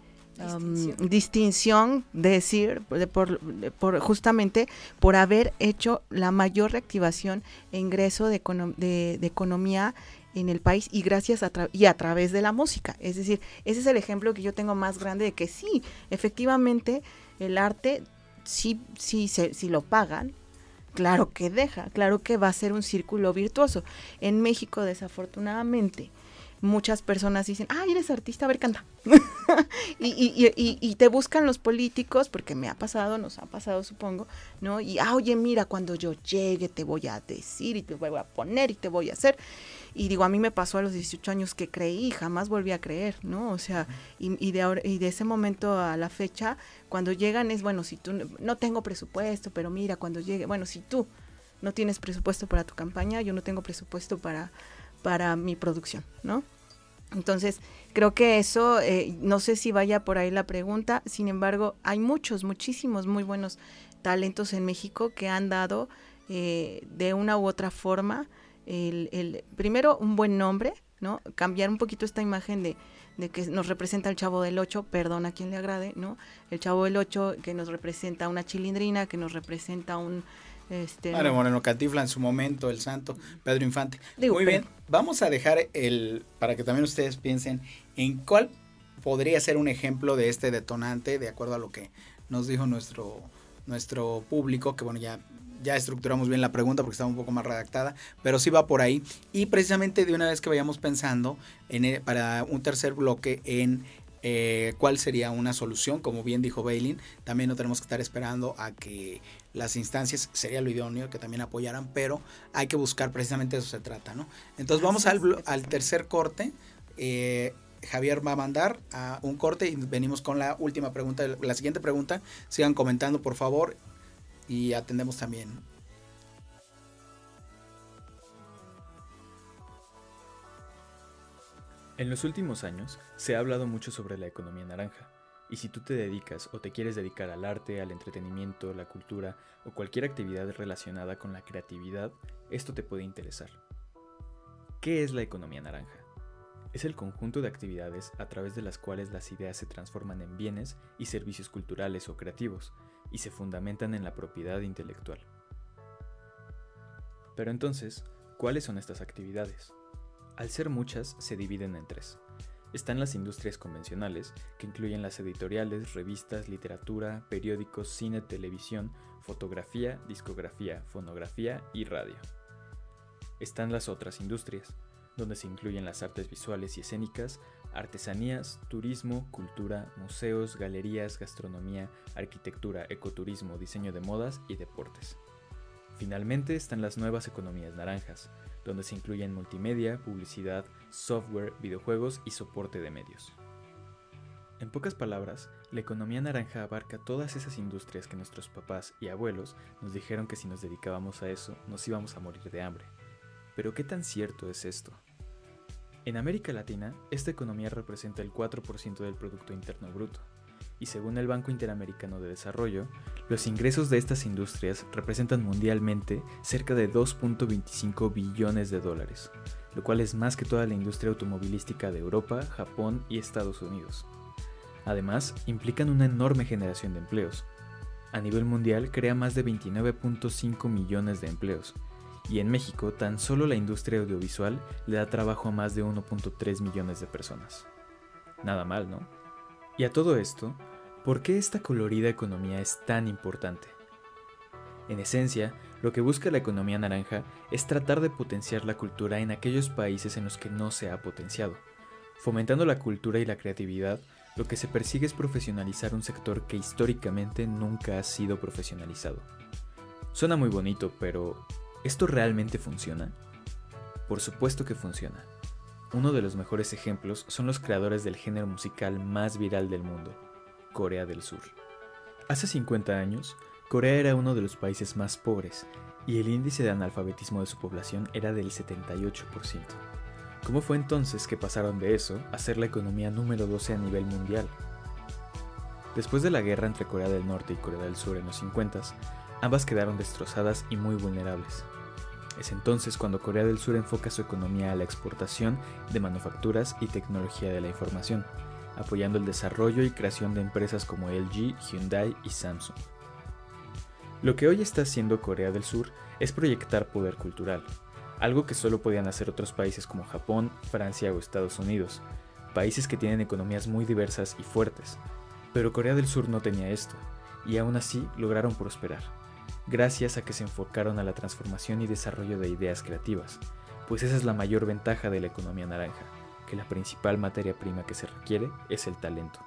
distinción. de decir por, por, justamente por haber hecho la mayor reactivación e ingreso de, de, economía en el país y gracias a y a través de la música. Es decir, ese es el ejemplo que yo tengo más grande de que sí, efectivamente el arte sí, sí, se, si lo pagan, claro que deja, claro que va a ser un círculo virtuoso. En México, desafortunadamente, muchas personas dicen, ah, eres artista, a ver, canta. [LAUGHS] y, y, y, y, te buscan los políticos, porque me ha pasado, nos ha pasado, supongo, ¿no? Y, ah, oye, mira, cuando yo llegue te voy a decir y te voy a poner y te voy a hacer. Y digo, a mí me pasó a los 18 años que creí y jamás volví a creer, ¿no? O sea, y, de, ahora, y de ese momento a la fecha, cuando llegan es, bueno, si tú, no tengo presupuesto, pero mira, cuando llegue, bueno, si tú no tienes presupuesto para tu campaña, yo no tengo presupuesto para para mi producción, ¿no? Entonces, creo que eso, eh, no sé si vaya por ahí la pregunta, sin embargo, hay muchos, muchísimos muy buenos talentos en México que han dado eh, de una u otra forma, el, el, primero, un buen nombre, ¿no? Cambiar un poquito esta imagen de, de que nos representa el chavo del 8, perdón a quien le agrade, ¿no? El chavo del 8 que nos representa una chilindrina, que nos representa un este, Moreno Catifla en su momento, el santo, Pedro Infante. Muy bien, vamos a dejar el, para que también ustedes piensen en cuál podría ser un ejemplo de este detonante, de acuerdo a lo que nos dijo nuestro, nuestro público, que bueno, ya, ya estructuramos bien la pregunta porque estaba un poco más redactada, pero sí va por ahí. Y precisamente de una vez que vayamos pensando en, para un tercer bloque en eh, cuál sería una solución, como bien dijo Bailin, también no tenemos que estar esperando a que las instancias, sería lo idóneo que también apoyaran, pero hay que buscar, precisamente eso se trata, ¿no? Entonces vamos al, al tercer corte. Eh, Javier va a mandar a un corte y venimos con la última pregunta, la siguiente pregunta. Sigan comentando, por favor, y atendemos también En los últimos años se ha hablado mucho sobre la economía naranja, y si tú te dedicas o te quieres dedicar al arte, al entretenimiento, la cultura o cualquier actividad relacionada con la creatividad, esto te puede interesar. ¿Qué es la economía naranja? Es el conjunto de actividades a través de las cuales las ideas se transforman en bienes y servicios culturales o creativos, y se fundamentan en la propiedad intelectual. Pero entonces, ¿cuáles son estas actividades? Al ser muchas, se dividen en tres. Están las industrias convencionales, que incluyen las editoriales, revistas, literatura, periódicos, cine, televisión, fotografía, discografía, fonografía y radio. Están las otras industrias, donde se incluyen las artes visuales y escénicas, artesanías, turismo, cultura, museos, galerías, gastronomía, arquitectura, ecoturismo, diseño de modas y deportes. Finalmente están las nuevas economías naranjas, donde se incluyen multimedia, publicidad, software, videojuegos y soporte de medios. En pocas palabras, la economía naranja abarca todas esas industrias que nuestros papás y abuelos nos dijeron que si nos dedicábamos a eso nos íbamos a morir de hambre. Pero ¿qué tan cierto es esto? En América Latina, esta economía representa el 4% del Producto Interno Bruto, y según el Banco Interamericano de Desarrollo, los ingresos de estas industrias representan mundialmente cerca de 2.25 billones de dólares, lo cual es más que toda la industria automovilística de Europa, Japón y Estados Unidos. Además, implican una enorme generación de empleos. a nivel mundial crea más de 29.5 millones de empleos, y en México tan solo la industria audiovisual le da trabajo a más de 1.3 millones de personas. Nada mal, ¿no? Y a todo esto, ¿por qué esta colorida economía es tan importante? En esencia, lo que busca la economía naranja es tratar de potenciar la cultura en aquellos países en los que no se ha potenciado. Fomentando la cultura y la creatividad, lo que se persigue es profesionalizar un sector que históricamente nunca ha sido profesionalizado. Suena muy bonito, pero ¿esto realmente funciona? Por supuesto que funciona. Uno de los mejores ejemplos son los creadores del género musical más viral del mundo, Corea del Sur. Hace 50 años, Corea era uno de los países más pobres y el índice de analfabetismo de su población era del 78%. ¿Cómo fue entonces que pasaron de eso a ser la economía número 12 a nivel mundial? Después de la guerra entre Corea del Norte y Corea del Sur en los 50, ambas quedaron destrozadas y muy vulnerables. Es entonces cuando Corea del Sur enfoca su economía a la exportación de manufacturas y tecnología de la información, apoyando el desarrollo y creación de empresas como LG, Hyundai y Samsung. Lo que hoy está haciendo Corea del Sur es proyectar poder cultural, algo que solo podían hacer otros países como Japón, Francia o Estados Unidos, países que tienen economías muy diversas y fuertes. Pero Corea del Sur no tenía esto, y aún así lograron prosperar, gracias a que se enfocaron a la transformación y desarrollo de ideas creativas, pues esa es la mayor ventaja de la economía naranja, que la principal materia prima que se requiere es el talento.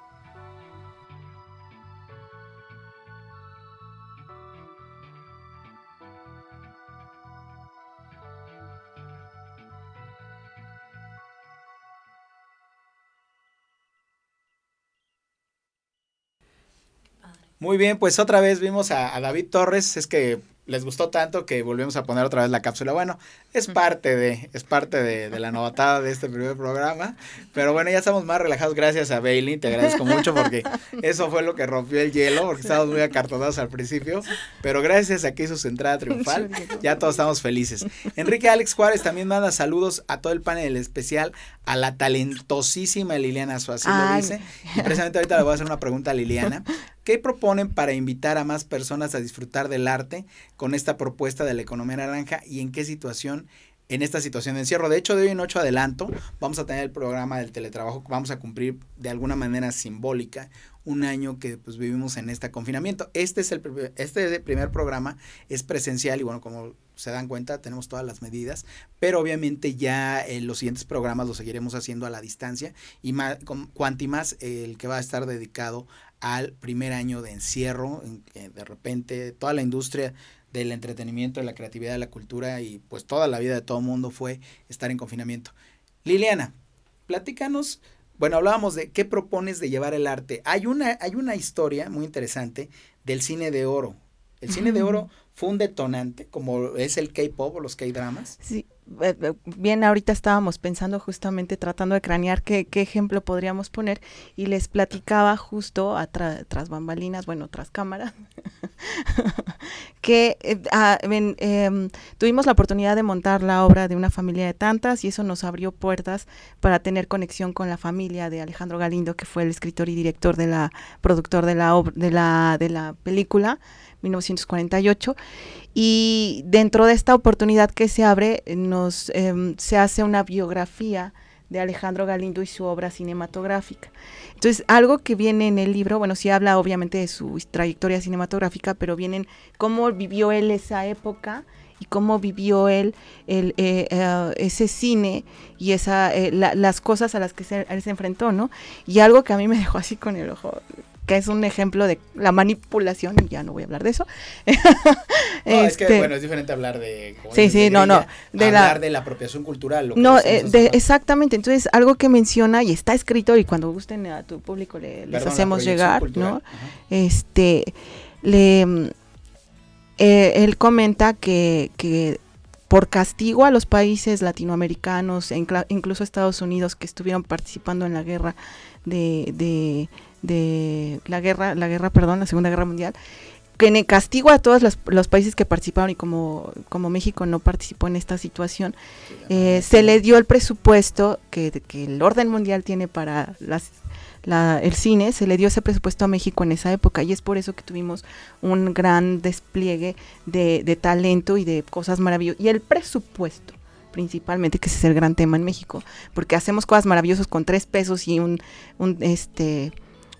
Muy bien, pues otra vez vimos a, David Torres, es que les gustó tanto que volvemos a poner otra vez la cápsula. Bueno, es parte de, es parte de, de, la novatada de este primer programa. Pero bueno, ya estamos más relajados gracias a Bailey. Te agradezco mucho porque eso fue lo que rompió el hielo, porque estábamos muy acartonados al principio. Pero gracias a que hizo su entrada triunfal, ya todos estamos felices. Enrique Alex Juárez también manda saludos a todo el panel especial, a la talentosísima Liliana Suárez, lo dice. Y precisamente ahorita le voy a hacer una pregunta a Liliana. ¿Qué proponen para invitar a más personas a disfrutar del arte con esta propuesta de la economía naranja y en qué situación en esta situación de encierro. De hecho, de hoy en ocho adelanto, vamos a tener el programa del teletrabajo, vamos a cumplir de alguna manera simbólica un año que pues vivimos en este confinamiento. Este es el este primer programa es presencial y bueno, como se dan cuenta, tenemos todas las medidas, pero obviamente ya en los siguientes programas los seguiremos haciendo a la distancia y más, con, cuanti más el que va a estar dedicado al primer año de encierro, en que de repente toda la industria del entretenimiento, de la creatividad, de la cultura y pues toda la vida de todo el mundo fue estar en confinamiento. Liliana, platícanos, bueno, hablábamos de qué propones de llevar el arte. Hay una, hay una historia muy interesante del cine de oro. El cine de oro fue un detonante, como es el K-pop o los K-dramas. Sí, bien, ahorita estábamos pensando justamente tratando de cranear qué, ejemplo podríamos poner y les platicaba justo a tras bambalinas, bueno, tras cámara, [LAUGHS] que eh, ah, em, tuvimos la oportunidad de montar la obra de una familia de tantas y eso nos abrió puertas para tener conexión con la familia de Alejandro Galindo, que fue el escritor y director de la, productor de la, de la, de la película. 1948 y dentro de esta oportunidad que se abre nos em, se hace una biografía de Alejandro Galindo y su obra cinematográfica. Entonces, algo que viene en el libro, bueno, sí habla obviamente de su trayectoria cinematográfica, pero vienen cómo vivió él esa época y cómo vivió él el, eh, eh, ese cine y esa eh, las cosas a las que se, él se enfrentó, ¿no? Y algo que a mí me dejó así con el ojo que es un ejemplo de la manipulación, y ya no voy a hablar de eso. [LAUGHS] no, es que, este, bueno, es diferente hablar de... Sí, sí, no, no. De hablar la, de la apropiación cultural. no, eh, de, exactamente. Entonces, algo que menciona y está escrito, y cuando gusten a tu público le, les hacemos llegar, ¿no? Este, le... Mm, eh, él comenta que, que por castigo a los países latinoamericanos, incluso Estados Unidos, que estuvieron participando en la guerra de, de de la guerra, la guerra, perdón, la Segunda Guerra Mundial, que castigo a todos los, países que participaron y como, como México no participó en esta situación, eh, se le dio el presupuesto que, que, el orden mundial tiene para las, el cine, se le dio ese presupuesto a México en esa época y es por eso que tuvimos un gran despliegue de, de talento y de cosas maravillosas. Y el presupuesto principalmente, que ese es el gran tema en México, porque hacemos cosas maravillosas con tres pesos y un, un este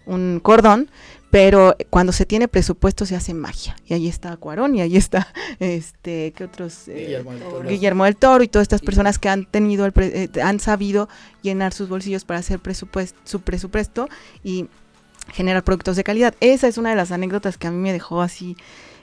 un cordón, pero cuando se tiene presupuesto se hace magia. Y ahí está Cuarón y ahí está [LAUGHS] este ¿qué otros? Eh, Guillermo, del Toro y todas estas personas que han tenido el eh, han sabido llenar sus bolsillos para hacer presupuesto, su presupuesto y generar productos de calidad. Esa es una de las anécdotas que a mí me dejó así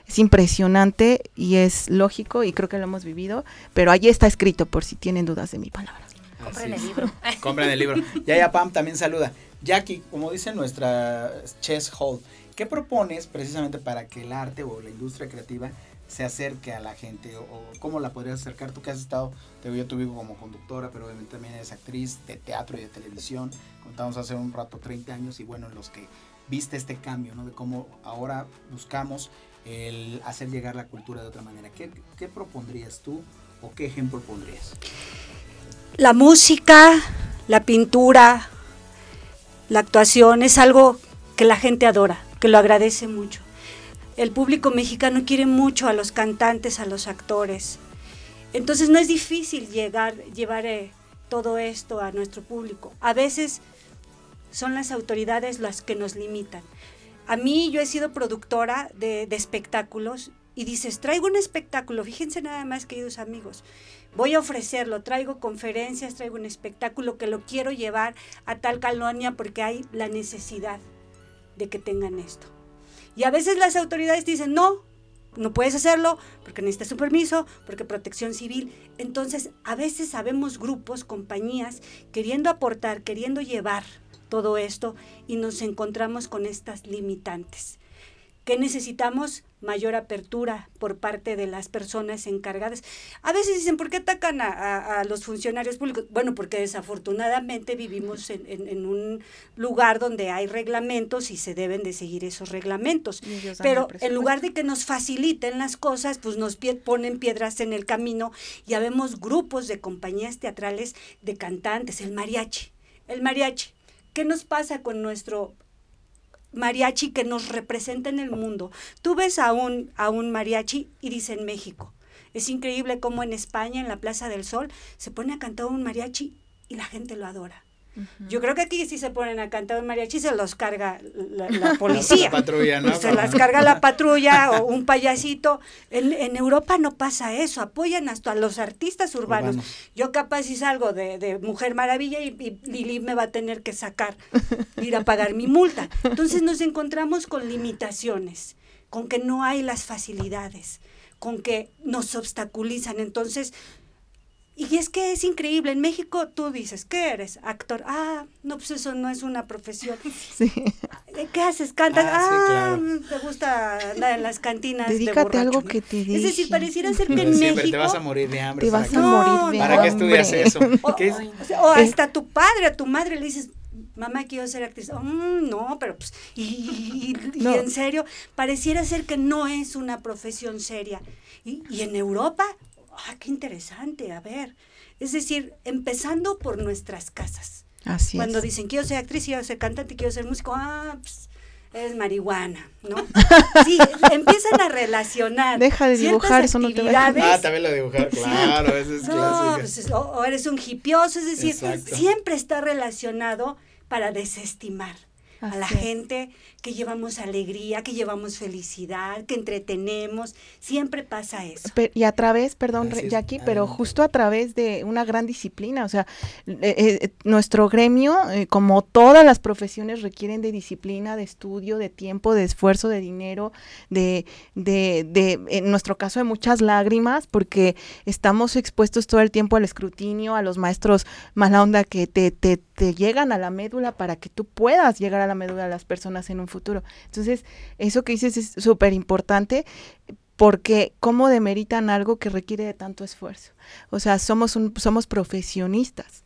es impresionante y es lógico y creo que lo hemos vivido, pero allí está escrito por si tienen dudas de mi palabra. Compren el libro. [LAUGHS] Compren el libro. Yaya Pam también saluda. Jackie, como dice nuestra Chess Hall, ¿qué propones precisamente para que el arte o la industria creativa se acerque a la gente o, cómo la podrías acercar tú que has estado te veo tu vivo como conductora pero obviamente también eres actriz de teatro y de televisión contamos hace un rato 30 años y bueno en los que viste este cambio no de cómo ahora buscamos el hacer llegar la cultura de otra manera qué, propondrías tú o qué ejemplo pondrías la música la pintura la actuación es algo que la gente adora, que lo agradece mucho. El público mexicano quiere mucho a los cantantes, a los actores. Entonces no es difícil llegar, llevar eh, todo esto a nuestro público. A veces son las autoridades las que nos limitan. A mí yo he sido productora de, espectáculos y dices, traigo un espectáculo, fíjense nada más queridos amigos, voy a ofrecerlo, traigo conferencias, traigo un espectáculo que lo quiero llevar a tal colonia porque hay la necesidad de que tengan esto. Y a veces las autoridades dicen, no, no puedes hacerlo porque necesitas un permiso, porque protección civil. Entonces, a veces sabemos grupos, compañías, queriendo aportar, queriendo llevar todo esto y nos encontramos con estas limitantes. ¿Qué necesitamos? Mayor apertura por parte de las personas encargadas. A veces dicen, ¿por qué atacan a, los funcionarios públicos? Bueno, porque desafortunadamente vivimos en, un lugar donde hay reglamentos y se deben de seguir esos reglamentos. Pero en lugar de que nos faciliten las cosas, pues nos ponen piedras en el camino. Ya vemos grupos de compañías teatrales de cantantes, el mariachi. El mariachi. ¿Qué nos pasa con nuestro mariachi que nos representa en el mundo. Tú ves a un, a un mariachi y dicen México. Es increíble cómo en España, en la Plaza del Sol, se pone a cantar un mariachi y la gente lo adora. Yo creo que aquí si se ponen a cantar un mariachi se los carga la, [LAUGHS] policía. Se las carga la [LAUGHS] patrulla o un payasito. En, en, Europa no pasa eso, apoyan hasta a los artistas urbanos. Yo capaz si salgo de, de Mujer Maravilla y, y, Lili me va a tener que sacar, ir a pagar mi multa. Entonces nos encontramos con limitaciones, con que no hay las facilidades, con que nos obstaculizan. Entonces y es que es increíble, en México tú dices, ¿qué eres? Actor. Ah, no, pues eso no es una profesión. [LAUGHS] Sí. ¿Qué haces? ¿Cantas? Ah, ah te gusta andar en las cantinas Dedícate a algo que te Es decir, pareciera ser que en México... te vas a morir de hambre. Te vas a morir de ¿Para qué estudias eso? [LAUGHS] O, hasta tu padre, a tu madre le dices, mamá quiero ser actriz. Mm, no, pero pues, y, en serio, pareciera ser que no es una profesión seria. Y, y en Europa, ah, qué interesante, a ver. Es decir, empezando por nuestras casas. Así Cuando dicen, quiero ser actriz, quiero ser cantante, quiero ser músico, ah, pues, es marihuana, ¿no? [LAUGHS] Sí, empiezan a relacionar. Deja de dibujar, eso no te va a Ah, también lo dibujar, claro, eso es no, pues, o, eres un hipioso, es decir, siempre está relacionado para desestimar a la gente que llevamos alegría, que llevamos felicidad, que entretenemos, siempre pasa eso. y a través, perdón, Jackie, pero justo a través de una gran disciplina, o sea, eh, eh, nuestro gremio, eh, como todas las profesiones, requieren de disciplina, de estudio, de tiempo, de esfuerzo, de dinero, de, de, de, en nuestro caso, de muchas lágrimas, porque estamos expuestos todo el tiempo al escrutinio, a los maestros mala onda que te, te, te llegan a la médula para que tú puedas llegar a la médula de las personas en un futuro. Entonces, eso que dices es súper importante porque cómo demeritan algo que requiere de tanto esfuerzo. O sea, somos, un, somos profesionistas.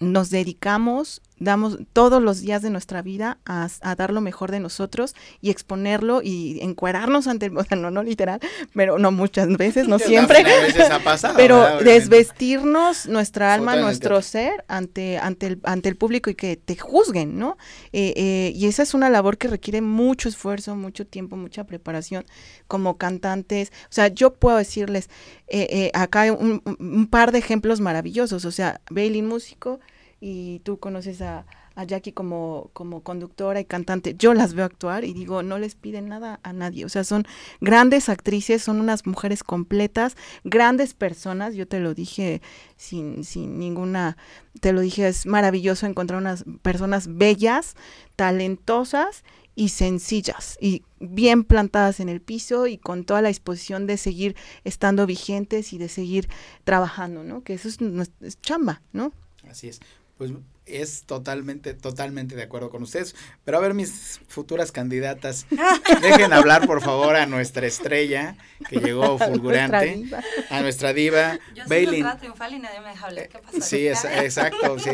Nos dedicamos damos todos los días de nuestra vida a, a, dar lo mejor de nosotros y exponerlo y encuerarnos ante el, o sea, no, no literal, pero no muchas veces, no [LAUGHS] siempre, veces ha pasado, pero ¿verdad? desvestirnos nuestra alma, nuestro ser ante, ante, el, ante el público y que te juzguen, ¿no? Eh, eh, y esa es una labor que requiere mucho esfuerzo, mucho tiempo, mucha preparación como cantantes. O sea, yo puedo decirles eh, eh, acá hay un, un par de ejemplos maravillosos, o sea, Bailey músico y tú conoces a, a Jackie como, como conductora y cantante. Yo las veo actuar y digo, no les piden nada a nadie. O sea, son grandes actrices, son unas mujeres completas, grandes personas. Yo te lo dije sin, sin ninguna, te lo dije, es maravilloso encontrar unas personas bellas, talentosas y sencillas y bien plantadas en el piso y con toda la disposición de seguir estando vigentes y de seguir trabajando, ¿no? Que eso es, es chamba, ¿no? Así es. Pues es totalmente, totalmente de acuerdo con ustedes. Pero a ver, mis futuras candidatas, [LAUGHS] dejen hablar por favor a nuestra estrella que llegó [LAUGHS] fulgurante, diva. a nuestra diva, Yo soy Bailin. triunfal y nadie me deja hablar. ¿Qué pasa? Sí, es- exacto. sí.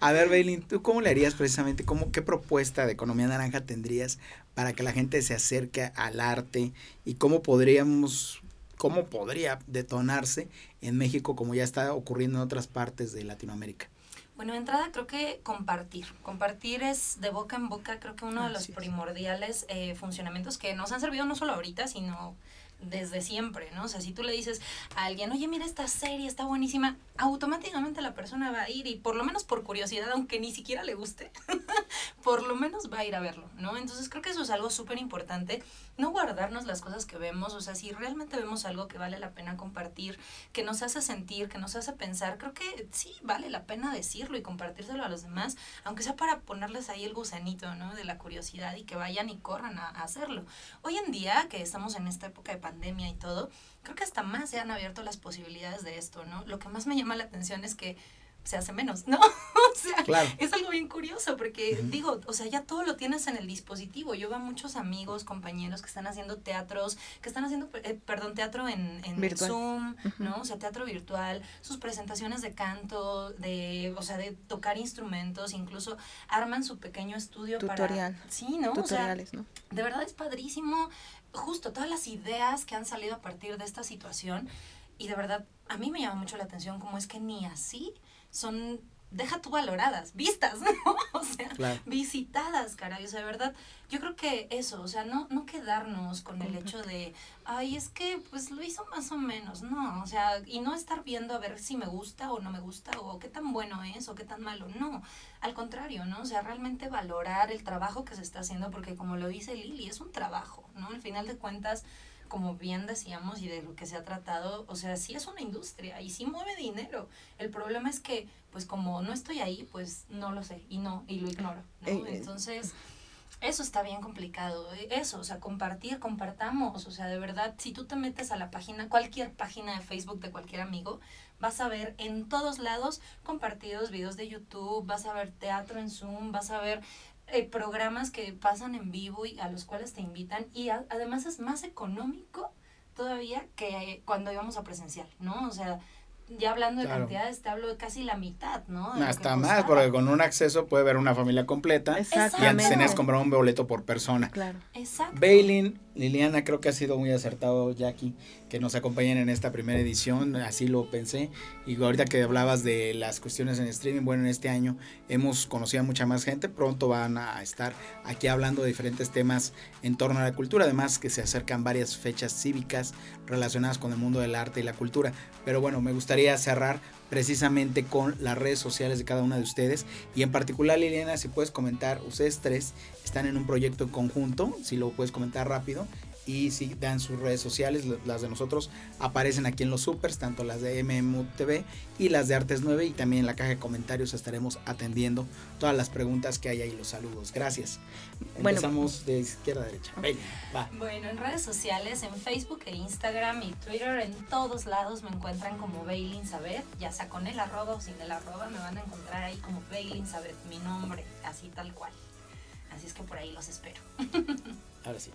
A ver, Bailin, ¿tú cómo le harías precisamente? ¿Cómo, ¿Qué propuesta de economía naranja tendrías para que la gente se acerque al arte? ¿Y cómo podríamos, cómo podría detonarse en México como ya está ocurriendo en otras partes de Latinoamérica? Bueno, de entrada creo que compartir. Compartir es de boca en boca, creo que uno de los Así primordiales eh, funcionamientos que nos han servido no solo ahorita, sino desde siempre, ¿no? O sea, si tú le dices a alguien, oye, mira esta serie, está buenísima, automáticamente la persona va a ir y por lo menos por curiosidad, aunque ni siquiera le guste, [LAUGHS] por lo menos va a ir a verlo, ¿no? Entonces creo que eso es algo súper importante, no guardarnos las cosas que vemos, o sea, si realmente vemos algo que vale la pena compartir, que nos hace sentir, que nos hace pensar, creo que sí vale la pena decirlo y compartírselo a los demás, aunque sea para ponerles ahí el gusanito, ¿no? De la curiosidad y que vayan y corran a, a hacerlo. Hoy en día, que estamos en esta época de pandemia y todo, creo que hasta más se han abierto las posibilidades de esto, ¿no? Lo que más me llama la atención es que se hace menos, ¿no? [LAUGHS] o sea, Claro. es algo bien curioso porque digo, o sea, ya todo lo tienes en el dispositivo. Yo veo a muchos amigos, compañeros que están haciendo teatros, que están haciendo, eh, perdón, teatro en, en. Zoom. ¿no? O sea, teatro virtual, sus presentaciones de canto, de, o sea, de tocar instrumentos, incluso arman su pequeño estudio Tutorial. para... Sí, ¿no? O sea, Tutoriales, ¿no? de verdad es padrísimo justo todas las ideas que han salido a partir de esta situación y de verdad a mí me llama mucho la atención cómo es que ni así son deja tú valoradas, vistas, [LAUGHS] ¿no? O sea, Claro. visitadas, caray, o sea, de verdad, yo creo que eso, o sea, no, no quedarnos con el hecho de, ay, es que pues lo hizo más o menos, no, o sea, y no estar viendo a ver si me gusta o no me gusta, o qué tan bueno es o qué tan malo, no, al contrario, ¿no? O sea, realmente valorar el trabajo que se está haciendo, porque como lo dice Lili, es un trabajo, ¿no? Al final de cuentas, como bien decíamos y de lo que se ha tratado, o sea, sí es una industria y sí mueve dinero. El problema es que, pues como no estoy ahí, pues no lo sé y no, y lo ignoro, ¿no? Eh, eh. Entonces, eso está bien complicado. eh, Eso, o sea, compartir, compartamos. O sea, de verdad, si tú te metes a la página, cualquier página de Facebook de cualquier amigo, vas a ver en todos lados compartidos videos de YouTube, vas a ver teatro en Zoom, vas a ver eh, programas que pasan en vivo y a los cuales te invitan. Y a- además es más económico todavía que cuando íbamos a presencial, ¿no? O sea, ya hablando de Claro. cantidades, te hablo de casi la mitad, ¿no? Hasta más, costaba. porque con un acceso puede ver una familia completa. Y antes Exactamente. tenías que comprar un boleto por persona. Claro. Exacto. Bailin, Liliana, creo que ha sido muy acertado, Jackie, que nos acompañen en esta primera edición, así lo pensé. Y ahorita que hablabas de las cuestiones en streaming, bueno, en este año hemos conocido a mucha más gente, pronto van a estar aquí hablando de diferentes temas en torno a la cultura, además que se acercan varias fechas cívicas relacionadas con el mundo del arte y la cultura. Pero bueno, me gustaría cerrar precisamente con las redes sociales de cada una de ustedes. Y en particular Liliana si puedes comentar ustedes tres están en un proyecto conjunto si lo puedes comentar rápido y si dan sus redes sociales las de nosotros aparecen aquí en los supers tanto las de MMU TV y las de Artes 9 y también en la caja de comentarios estaremos atendiendo todas las preguntas que hay ahí los saludos gracias Bueno. empezamos de izquierda a derecha va Bueno, en redes sociales, en Facebook e Instagram y Twitter, en todos lados me encuentran como Bailin Sabet, ya sea con el arroba o sin el arroba, me van a encontrar ahí como Bailin Sabet, mi nombre, así tal cual. Así es que por ahí los espero. ahora sí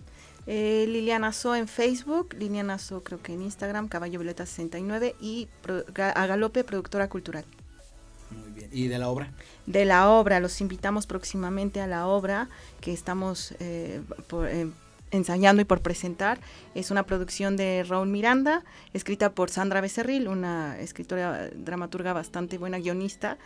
Eh, Liliana So en Facebook, Liliana So creo que en Instagram, Caballo Violeta 69 y Pro- Ga- a Galope Productora Cultural. muy bien. ¿Y de la obra? De la obra, los invitamos próximamente a la obra que estamos eh, por, eh, ensayando y por presentar. Es una producción de Raúl Miranda, escrita por Sandra Becerril, una escritora dramaturga bastante buena, guionista,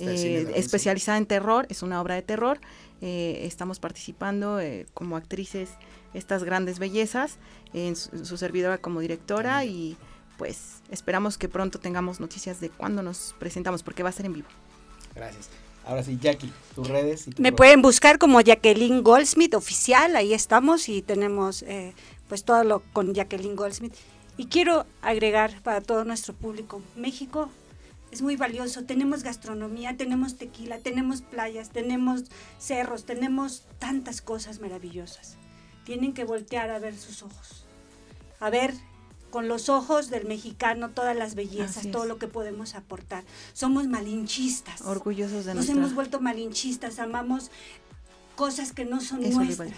eh, especializada en terror, es una obra de terror. Estamos participando como actrices estas grandes bellezas, en su, su servidora como directora y pues esperamos que pronto tengamos noticias de cuándo nos presentamos, porque va a ser en vivo. Gracias. Ahora sí, Jackie, tus redes. Y tu Me pro- pueden buscar como Jacqueline Goldsmith oficial, ahí estamos y tenemos eh, pues todo lo con Jacqueline Goldsmith. Y quiero agregar para todo nuestro público, México es muy valioso, tenemos gastronomía, tenemos tequila, tenemos playas, tenemos cerros, tenemos tantas cosas maravillosas. Tienen que voltear a ver sus ojos, a ver con los ojos del mexicano todas las bellezas, todo lo que podemos aportar. Somos malinchistas. Orgullosos de Nos nuestra... hemos vuelto malinchistas, amamos cosas que no son Eso nuestras bueno.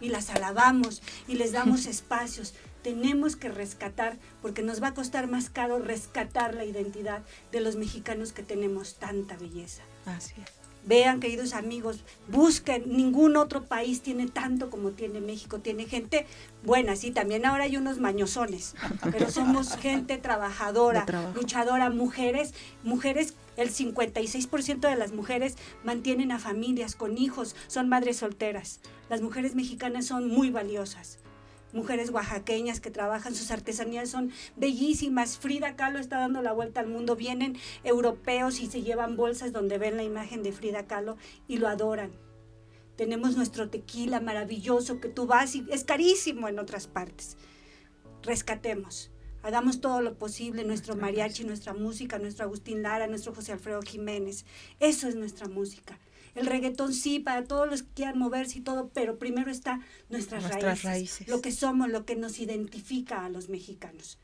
y las alabamos y les damos [LAUGHS] espacios. Tenemos que rescatar, porque nos va a costar más caro rescatar la identidad de los mexicanos que tenemos tanta belleza. Así es. Vean, queridos amigos, busquen, ningún otro país tiene tanto como tiene México, tiene gente buena, sí, también ahora hay unos mañosones, pero somos [LAUGHS] gente trabajadora, luchadora, mujeres, mujeres, el 56% de las mujeres mantienen a familias con hijos, son madres solteras. Las mujeres mexicanas son muy valiosas. Mujeres oaxaqueñas que trabajan, sus artesanías son bellísimas. Frida Kahlo está dando la vuelta al mundo. Vienen europeos y se llevan bolsas donde ven la imagen de Frida Kahlo y lo adoran. Tenemos nuestro tequila maravilloso que tú vas y es carísimo en otras partes. Rescatemos. Hagamos todo lo posible, nuestro mariachi, nuestra música, nuestro Agustín Lara, nuestro José Alfredo Jiménez. Eso es nuestra música. El reggaetón sí, para todos los que quieran moverse y todo, pero primero está nuestras, Nuestras raíces, raíces. lo que somos, lo que nos identifica a los mexicanos.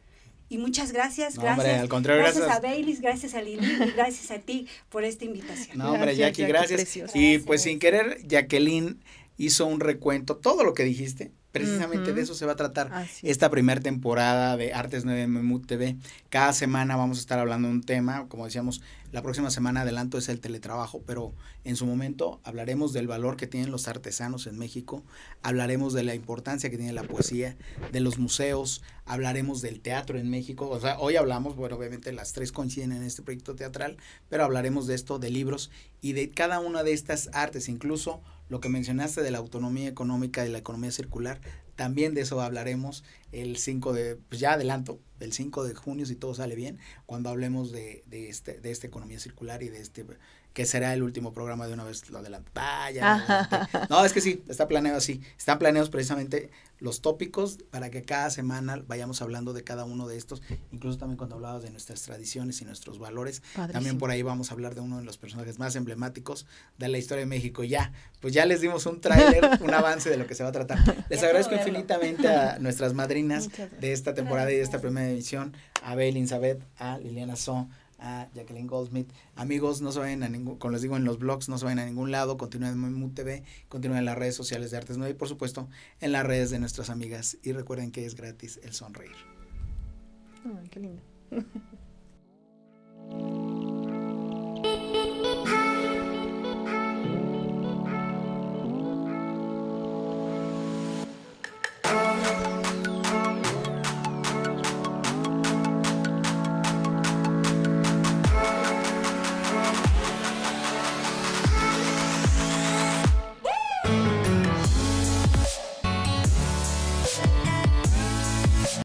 Y muchas gracias, No, gracias. hombre, al contrario, gracias, gracias. a Baileys, gracias a Lili y [LAUGHS] gracias a ti por esta invitación. No, hombre, Gracias, Jackie, gracias. Y Gracias. pues sin querer, Jacqueline hizo un recuento, todo lo que dijiste. Precisamente de eso se va a tratar esta primera temporada de Artes 9 Memut TV. Cada semana vamos a estar hablando de un tema. Como decíamos, la próxima semana adelanto es el teletrabajo, pero en su momento hablaremos del valor que tienen los artesanos en México, hablaremos de la importancia que tiene la poesía, de los museos, hablaremos del teatro en México. O sea, hoy hablamos, bueno, obviamente las tres coinciden en este proyecto teatral, pero hablaremos de esto, de libros y de cada una de estas artes, incluso lo que mencionaste de la autonomía económica y la economía circular, también de eso hablaremos el 5 de, pues ya adelanto, el 5 de junio, si todo sale bien, cuando hablemos de, de, este, de esta economía circular y de este, que será el último programa de una vez lo adelanto. No, es que sí, está planeado así. Están planeados precisamente los tópicos para que cada semana vayamos hablando de cada uno de estos, incluso también cuando hablabas de nuestras tradiciones y nuestros valores, también por ahí vamos a hablar de uno de los personajes más emblemáticos de la historia de México. Ya, pues ya les dimos un tráiler, [LAUGHS] un avance de lo que se va a tratar. Les Ya agradezco infinitamente a [LAUGHS] nuestras madrinas de esta temporada y de esta primera edición, a Bel Elizabeth, a Liliana So, a Jacqueline Goldsmith. Amigos, no se vayan a ningún, como les digo en los blogs, no se vayan a ningún lado, continúen en Mimu TV, continúen en las redes sociales de Artes 9 y por supuesto en las redes de nuestras amigas. Y recuerden que es gratis el sonreír. Ay, qué lindo. [LAUGHS]